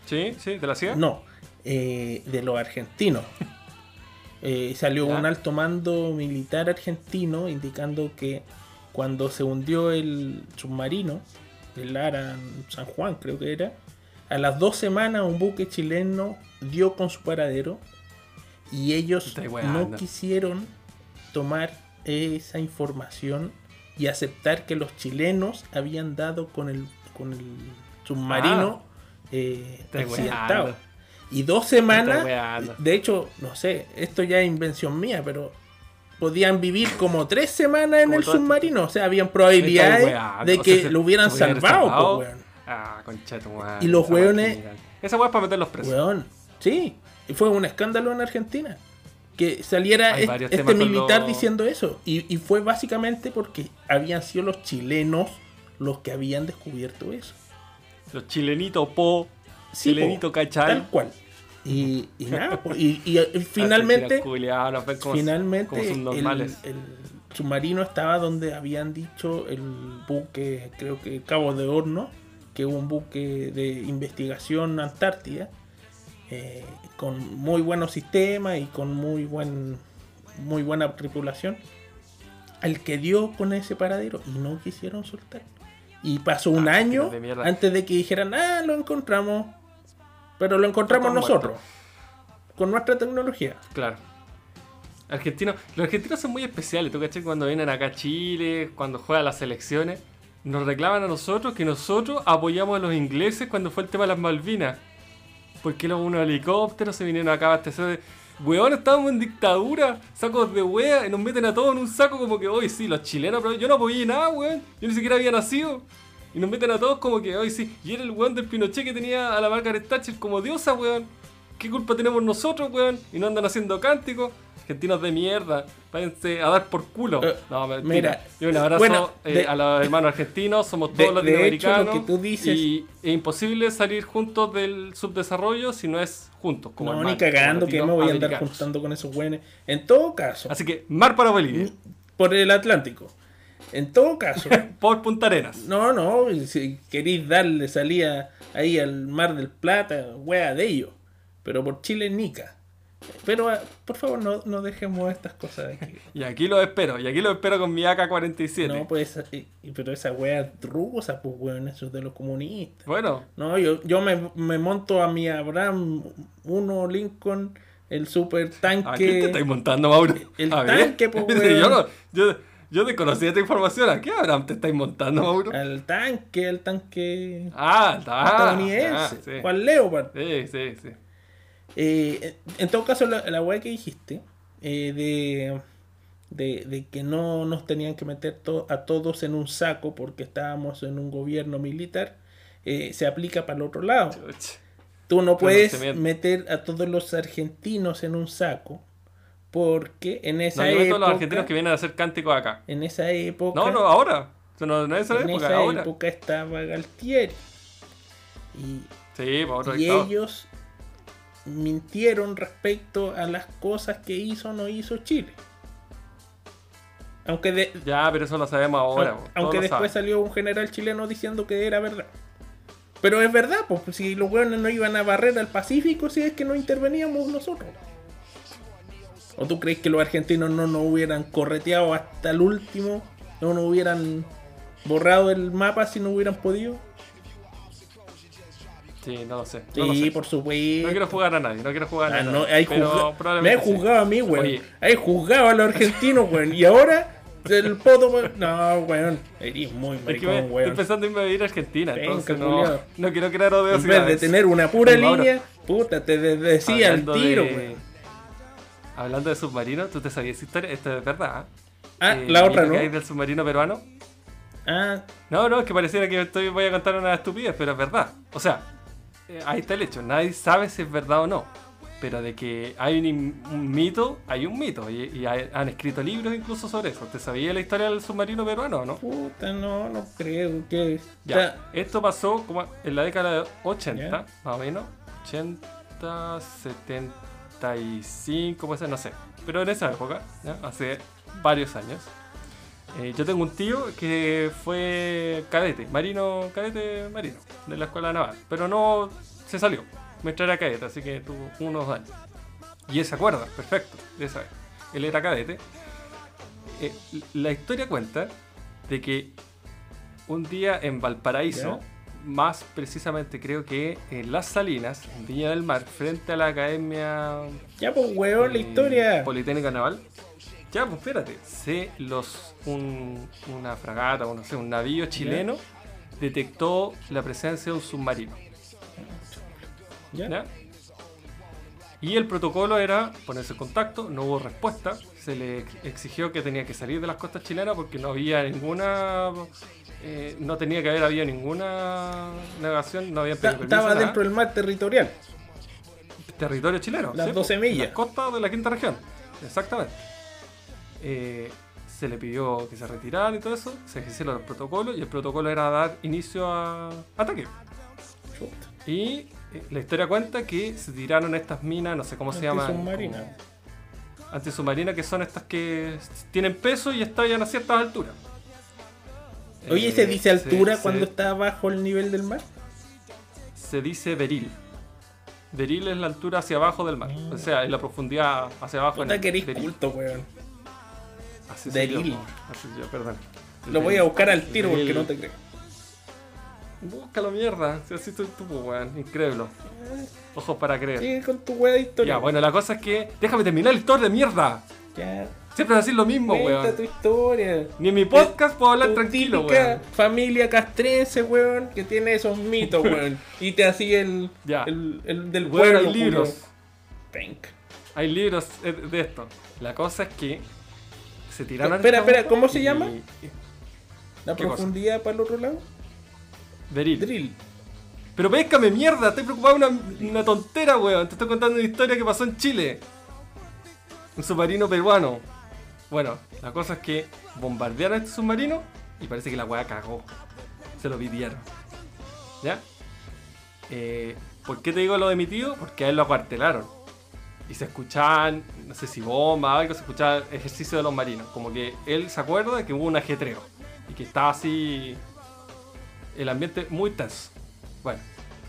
¿Sí? ¿Sí? ¿De la CIA? No, eh, de los argentinos. Eh, salió ¿Ya? un alto mando militar argentino indicando que cuando se hundió el submarino, el Ara San Juan creo que era, a las dos semanas un buque chileno dio con su paradero y ellos no quisieron tomar esa información y aceptar que los chilenos habían dado con el, con el submarino eh, Estoy accidentado. Y dos semanas, de hecho, no sé, esto ya es invención mía, pero podían vivir como tres semanas en Como el submarino. O sea, habían probabilidades weando. de O que sea, lo hubieran salvado, salvado. po, weón. Ah, concheto, weón. Y los Esa weones-. Esa weá es para meter los presos. Weón, Sí, y fue un escándalo en Argentina. que saliera Hay este militar diciendo eso. Y, y fue básicamente porque habían sido los chilenos los que habían descubierto eso. Los chilenitos po, Sí, chilenito po, cachai. Tal cual. Y, y nada, po, y, y, eh, finalmente, como, finalmente como el, submarino estaba donde habían dicho el buque, creo que Cabo de Horno, que es un buque de investigación Antártida, eh, con muy buenos sistemas y con muy buen muy buena tripulación, al que dio con ese paradero y no quisieron soltar. Y pasó un Ah, año de antes de que dijeran, ah, lo encontramos, pero lo encontramos nosotros, con nuestra tecnología. Claro. Argentinos, los argentinos son muy especiales, ¿tú caché? Cuando vienen acá a Chile, cuando juegan las selecciones, nos reclaman a nosotros que nosotros apoyamos a los ingleses cuando fue el tema de las Malvinas. Porque los unos helicópteros se vinieron acá a abastecer. Weón, estábamos en dictadura, sacos de wea, y nos meten a todos en un saco como que, hoy sí, los chilenos, pero yo no apoyé nada, weón. Yo ni siquiera había nacido. Y nos meten a todos como que, hoy sí. Y era el weón del Pinochet que tenía a la Margaret Thatcher como diosa, weón. ¿Qué culpa tenemos nosotros, weón? Y no andan haciendo cánticos. Argentinos de mierda, váyanse a dar por culo. Eh, no, mentira. mira, y un abrazo bueno, eh, de- a los hermanos argentinos, somos de- todos de hecho, lo latinoamericanos. que tú dices- Y es imposible salir juntos del subdesarrollo si no es juntos. Como no, hermanos, ni cagando que me voy a andar latinoamericanos. juntando con esos güeyes. En todo caso, Así que, mar para Bolivia, por el Atlántico. En todo caso, por Punta Arenas. no, no, si queréis darle salida ahí al Mar del Plata, wea de ellos. Pero por Chile, nica. Pero ah, por favor, no, no dejemos estas cosas aquí. Y aquí lo espero, y aquí lo espero con mi AK-47. No, pues, pero esa wea rusa, pues, weón, eso es de los comunistas. Bueno, No, yo, yo me, me monto a mi Abraham 1 Lincoln, el super tanque. ¿a quién te estáis montando, Mauro? el A tanque, pues, yo, weón. no, yo, yo desconocía esta información. ¿A qué Abraham te estáis montando, Mauro? Al tanque, al tanque Ah, está. estadounidense. ah, sí. Juan Leopard. Sí, sí, sí. Eh, en todo caso, la, la weá que dijiste, eh, de, de, de que no nos tenían que meter to- a todos en un saco porque estábamos en un gobierno militar, eh, se aplica para el otro lado. Tú no puedes meter a todos los argentinos en un saco porque en esa No, yo época... los argentinos que vienen a hacer cánticos acá. En esa época... No, no, ahora. No, no es esa en época, esa ahora. época estaba Galtieri. Y Sí, y ellos mintieron respecto a las cosas que hizo o no hizo Chile. Aunque, de- Ya, pero eso lo sabemos ahora. aunque después salió un general chileno diciendo que era verdad. Pero es verdad, pues si los hueones no iban a barrer al Pacífico, si es que no interveníamos nosotros. ¿O tú crees que los argentinos no nos hubieran correteado hasta el último? ¿No nos hubieran borrado el mapa si no hubieran podido? Sí, no lo sé. Sí, no lo sé. por supuesto. No quiero jugar a nadie, no quiero jugar a Ah, nadie. no, hay pero juzga- Me sí. juzgado a mí, weón. Hay juzgado a los argentinos, weón. Y ahora, el poto, weón. No, weón. Eres muy Es que me, maricón, estoy pensando en ir a Argentina, Venga, entonces no, no quiero crear En odiosidades. vez de tener una pura línea, puta, te de- decía al tiro, de- weón. Hablando de submarino, tú te sabías historia, esto es verdad. Ah, ah eh, la otra, ¿no? del submarino peruano? Ah. No, no, es que pareciera que estoy, voy a contar una estupidez, pero es verdad. O sea, eh, ahí está el hecho, nadie sabe si es verdad o no. Pero de que hay un, mito, hay un mito. Y, han escrito libros incluso sobre eso. ¿Te sabías la historia del submarino peruano o no? Puta, no, no creo que. Ya. ya. Esto pasó como en la década de 80, ¿Ya? más o menos. 80, 70 95, pues no sé. Pero en esa época, hace varios años. Eh, yo tengo un tío que fue cadete, marino, cadete marino, de la escuela naval, pero no se salió, mientras era cadete, así que tuvo unos años. Y él se acuerda, perfecto, de esa vez. Él era cadete. Eh, la historia cuenta de que un día en Valparaíso, más precisamente creo que en Las Salinas, en Viña del Mar, frente a la Academia Ya, pues, weón, la eh, historia. Politécnica Naval. Ya, pues espérate, se los un- una fragata o no sé, un navío chileno detectó la presencia de un submarino. Ya. ¿ya? Y el protocolo era ponerse en contacto, no hubo respuesta, se le ex- exigió que tenía que salir de las costas chilenas porque no había ninguna, eh, no tenía que haber habido ninguna navegación, no había Ta- Estaba dentro del mar territorial. territorio chileno. Las ¿sí? 12 millas. Las costas de la quinta región. exactamente. Eh, se le pidió que se retiraran y todo eso, se hicieron los protocolos y el protocolo era dar inicio a ataque. Y eh, la historia cuenta que se tiraron estas minas, no sé cómo se llaman. Antisubmarina. Antisubmarinas, que son estas que tienen peso y estallan a ciertas alturas. Oye, Eh, ¿se dice altura se- cuando se- está bajo el nivel del mar? se dice beril. Beril es la altura hacia abajo del mar. Mm. O sea, es la profundidad hacia abajo. en Puta el que eres culto, weón. Así yo, Beril. Así yo, perdón. Lo voy a buscar al tiro porque no te creo. Búscalo mierda. Si así soy tú, po, weón. Increíble. Ojos para creer. Sigue con tu weá de historia. Ya, bueno, la cosa es que. Déjame terminar la historia de mierda. Ya. Siempre vas a decir lo mismo, Cuenta weón. tu historia. Ni en mi podcast puedo hablar Tu tranquilo, típica weón. familia castrense, weón, que tiene esos mitos, weón. y te hacía el, Ya. el, el del Bueno, pueblo. hay libros. Penca. Hay libros eh, de esto. La cosa es que se tiraron. al Espera, espera, campo ¿cómo se y- llama? La ¿Qué cosa? profundidad para el otro lado. Beril. Drill. Pero péscame mierda, estoy preocupado una, una tontera, weón. Te estoy contando una historia que pasó en Chile. Un submarino peruano. Bueno, la cosa es que bombardearon este submarino y parece que la weá cagó. Se lo pidieron. ¿Ya? Eh, ¿Por qué te digo lo de mi tío? Porque a él lo acuartelaron. Y se escuchaban, no sé si bomba o algo, se escuchaba ejercicio de los marinos. Como que él se acuerda de que hubo un ajetreo. Y que estaba así el ambiente muy tenso. Bueno,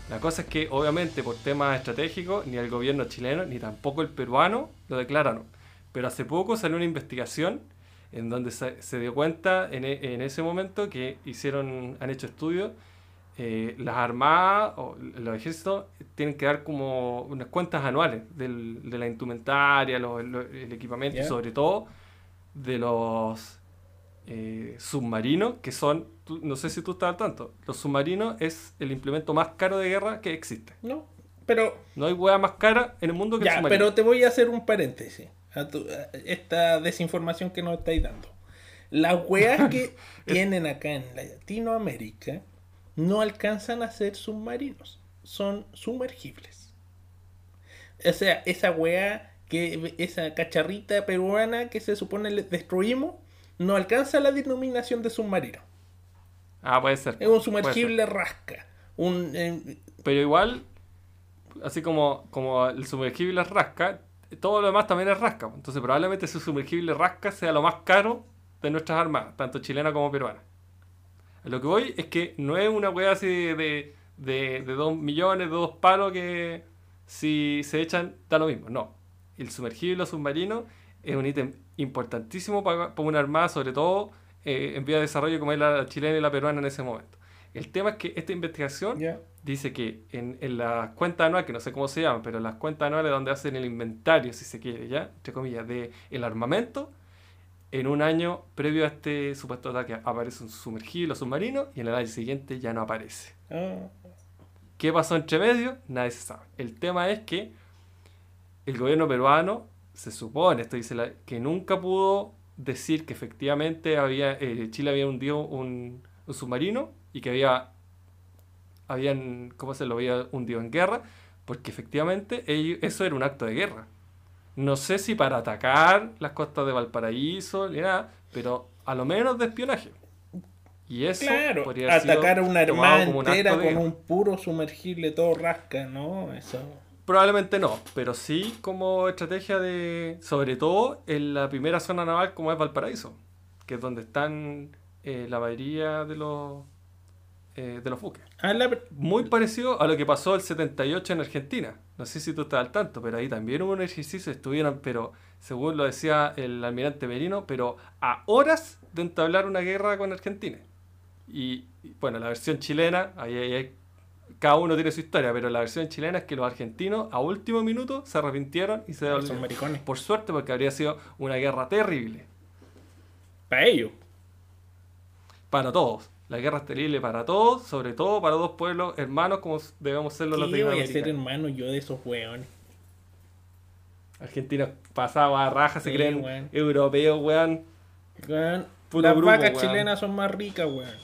la cosa es que obviamente por temas estratégicos ni el gobierno chileno ni tampoco el peruano lo declararon. Pero hace poco salió una investigación en donde se, se dio cuenta en, e- en ese momento que hicieron, han hecho estudios, eh, las armadas o los ejércitos tienen que dar como unas cuentas anuales del- de la indumentaria, lo- lo- el equipamiento y sobre todo de los eh, submarinos, que son, tú- no sé si tú estás al tanto, los submarinos es el implemento más caro de guerra que existe. No, pero No hay hueá más cara en el mundo que el ya, submarino. pero te voy a hacer un paréntesis a, tu- a esta desinformación que nos estáis dando. Las weas que tienen acá en Latinoamérica no alcanzan a ser submarinos, son sumergibles. O sea, esa wea que esa cacharrita peruana que se supone le destruimos no alcanza la denominación de submarino. Ah, puede ser. Es un sumergible rasca. Un, eh. Pero igual, así como, como el sumergible rasca, todo lo demás también es rasca. Entonces probablemente ese sumergible rasca sea lo más caro de nuestras armadas, tanto chilena como peruana. Lo que voy es que no es una weá así de dos millones, de dos palos que si se echan da lo mismo. No. El sumergible o submarino es un ítem importantísimo para, para una armada, sobre todo eh, en vía de desarrollo como es la chilena y la peruana en ese momento. El tema es que esta investigación dice que en, en las cuentas anuales, que no sé cómo se llaman, pero las cuentas anuales donde hacen el inventario, si se quiere, ya, entre comillas, de el armamento, en un año previo a este supuesto ataque aparece un sumergible o submarino y en el año siguiente ya no aparece. Ah, ¿Qué pasó entre medio? Nadie se sabe. El tema es que el gobierno peruano se supone, esto dice la- que nunca pudo decir que efectivamente había eh, Chile había hundido un, un submarino y que había habían cómo se lo había hundido en guerra, porque efectivamente eso era un acto de guerra. No sé si para atacar las costas de Valparaíso ni nada, pero a lo menos de espionaje. Y eso Claro, podría atacar a una un entera de con un puro sumergible todo rasca, ¿no? Eso. Probablemente no, pero sí como estrategia de, sobre todo en la primera zona naval como es Valparaíso, que es donde están eh, la mayoría de los eh, de los buques. Ah, la- Muy parecido a lo que pasó el 78 en Argentina. No sé si tú estás al tanto, pero ahí también hubo un ejercicio, estuvieron, pero según lo decía el almirante Merino, pero a horas de entablar una guerra con Argentina. Y, y, bueno, la versión chilena, ahí, ahí cada uno tiene su historia, pero la versión chilena es que los argentinos a último minuto se arrepintieron y se devolvieron. maricones. Por suerte, porque habría sido una guerra terrible Para ellos. para todos. La guerra es terrible para todos, sobre todo para dos pueblos hermanos como debemos serlo los ¿Qué voy a ser hermano yo de esos weones? Argentina pasaba a raja, se creen weón. europeos, weón. Weón, Puro Las grupo, vacas weón. chilenas son más ricas, weón.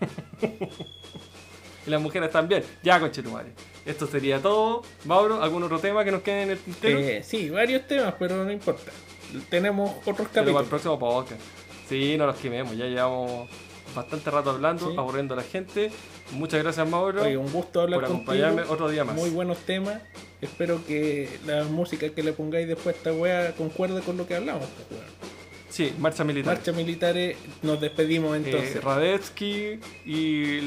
Y las mujeres también. Ya, conchetumare. Esto sería todo. Mauro, ¿algún otro tema que nos quede en el tintero? Eh, sí, varios temas, pero no importa. Tenemos otros Pero para el capítulos. próximo podcast. Sí, no los quememos. Ya llevamos bastante rato hablando, Sí. aburriendo a la gente. Muchas gracias, Mauro, Oye, un gusto hablar por contigo. acompañarme otro día más. Muy buenos temas. Espero que la música que le pongáis después a esta wea concuerde con lo que hablamos. pues. Sí, marcha militar. Marcha militares, nos despedimos Eh, entonces. Radetsky y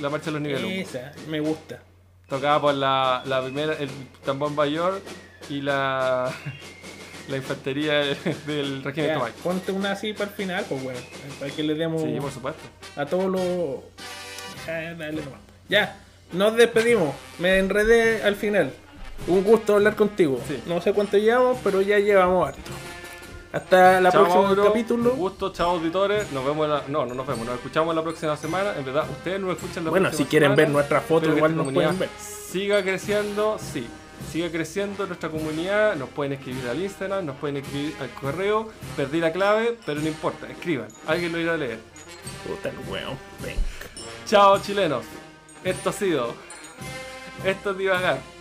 la marcha de los niveles. Esa, me gusta. Tocada por la, la primera, el tambor mayor y la, la infantería del regimiento Mike. ponte una así para el final, pues bueno, para que le demos Sí, por supuesto. a todos los. Ya, dale nomás. Ya, nos despedimos. Me enredé al final. Un gusto hablar contigo. Sí. No sé cuánto llevamos, pero ya llevamos harto. Hasta la chao, próxima Mauro. capítulo. Un gusto, chao auditores. Nos vemos la- no, no nos vemos, nos escuchamos la próxima semana. En verdad, ustedes nos escuchan la Bueno, próxima si quieren semana. ver Espero que igual nos pueden ver. Siga creciendo, sí. Siga creciendo nuestra comunidad. Nos pueden escribir al Instagram, nos pueden escribir al correo. Perdí la clave, pero no importa. Escriban. Alguien lo irá a leer. Puta el ven. Chao, chilenos. Esto ha sido. Esto es divagar.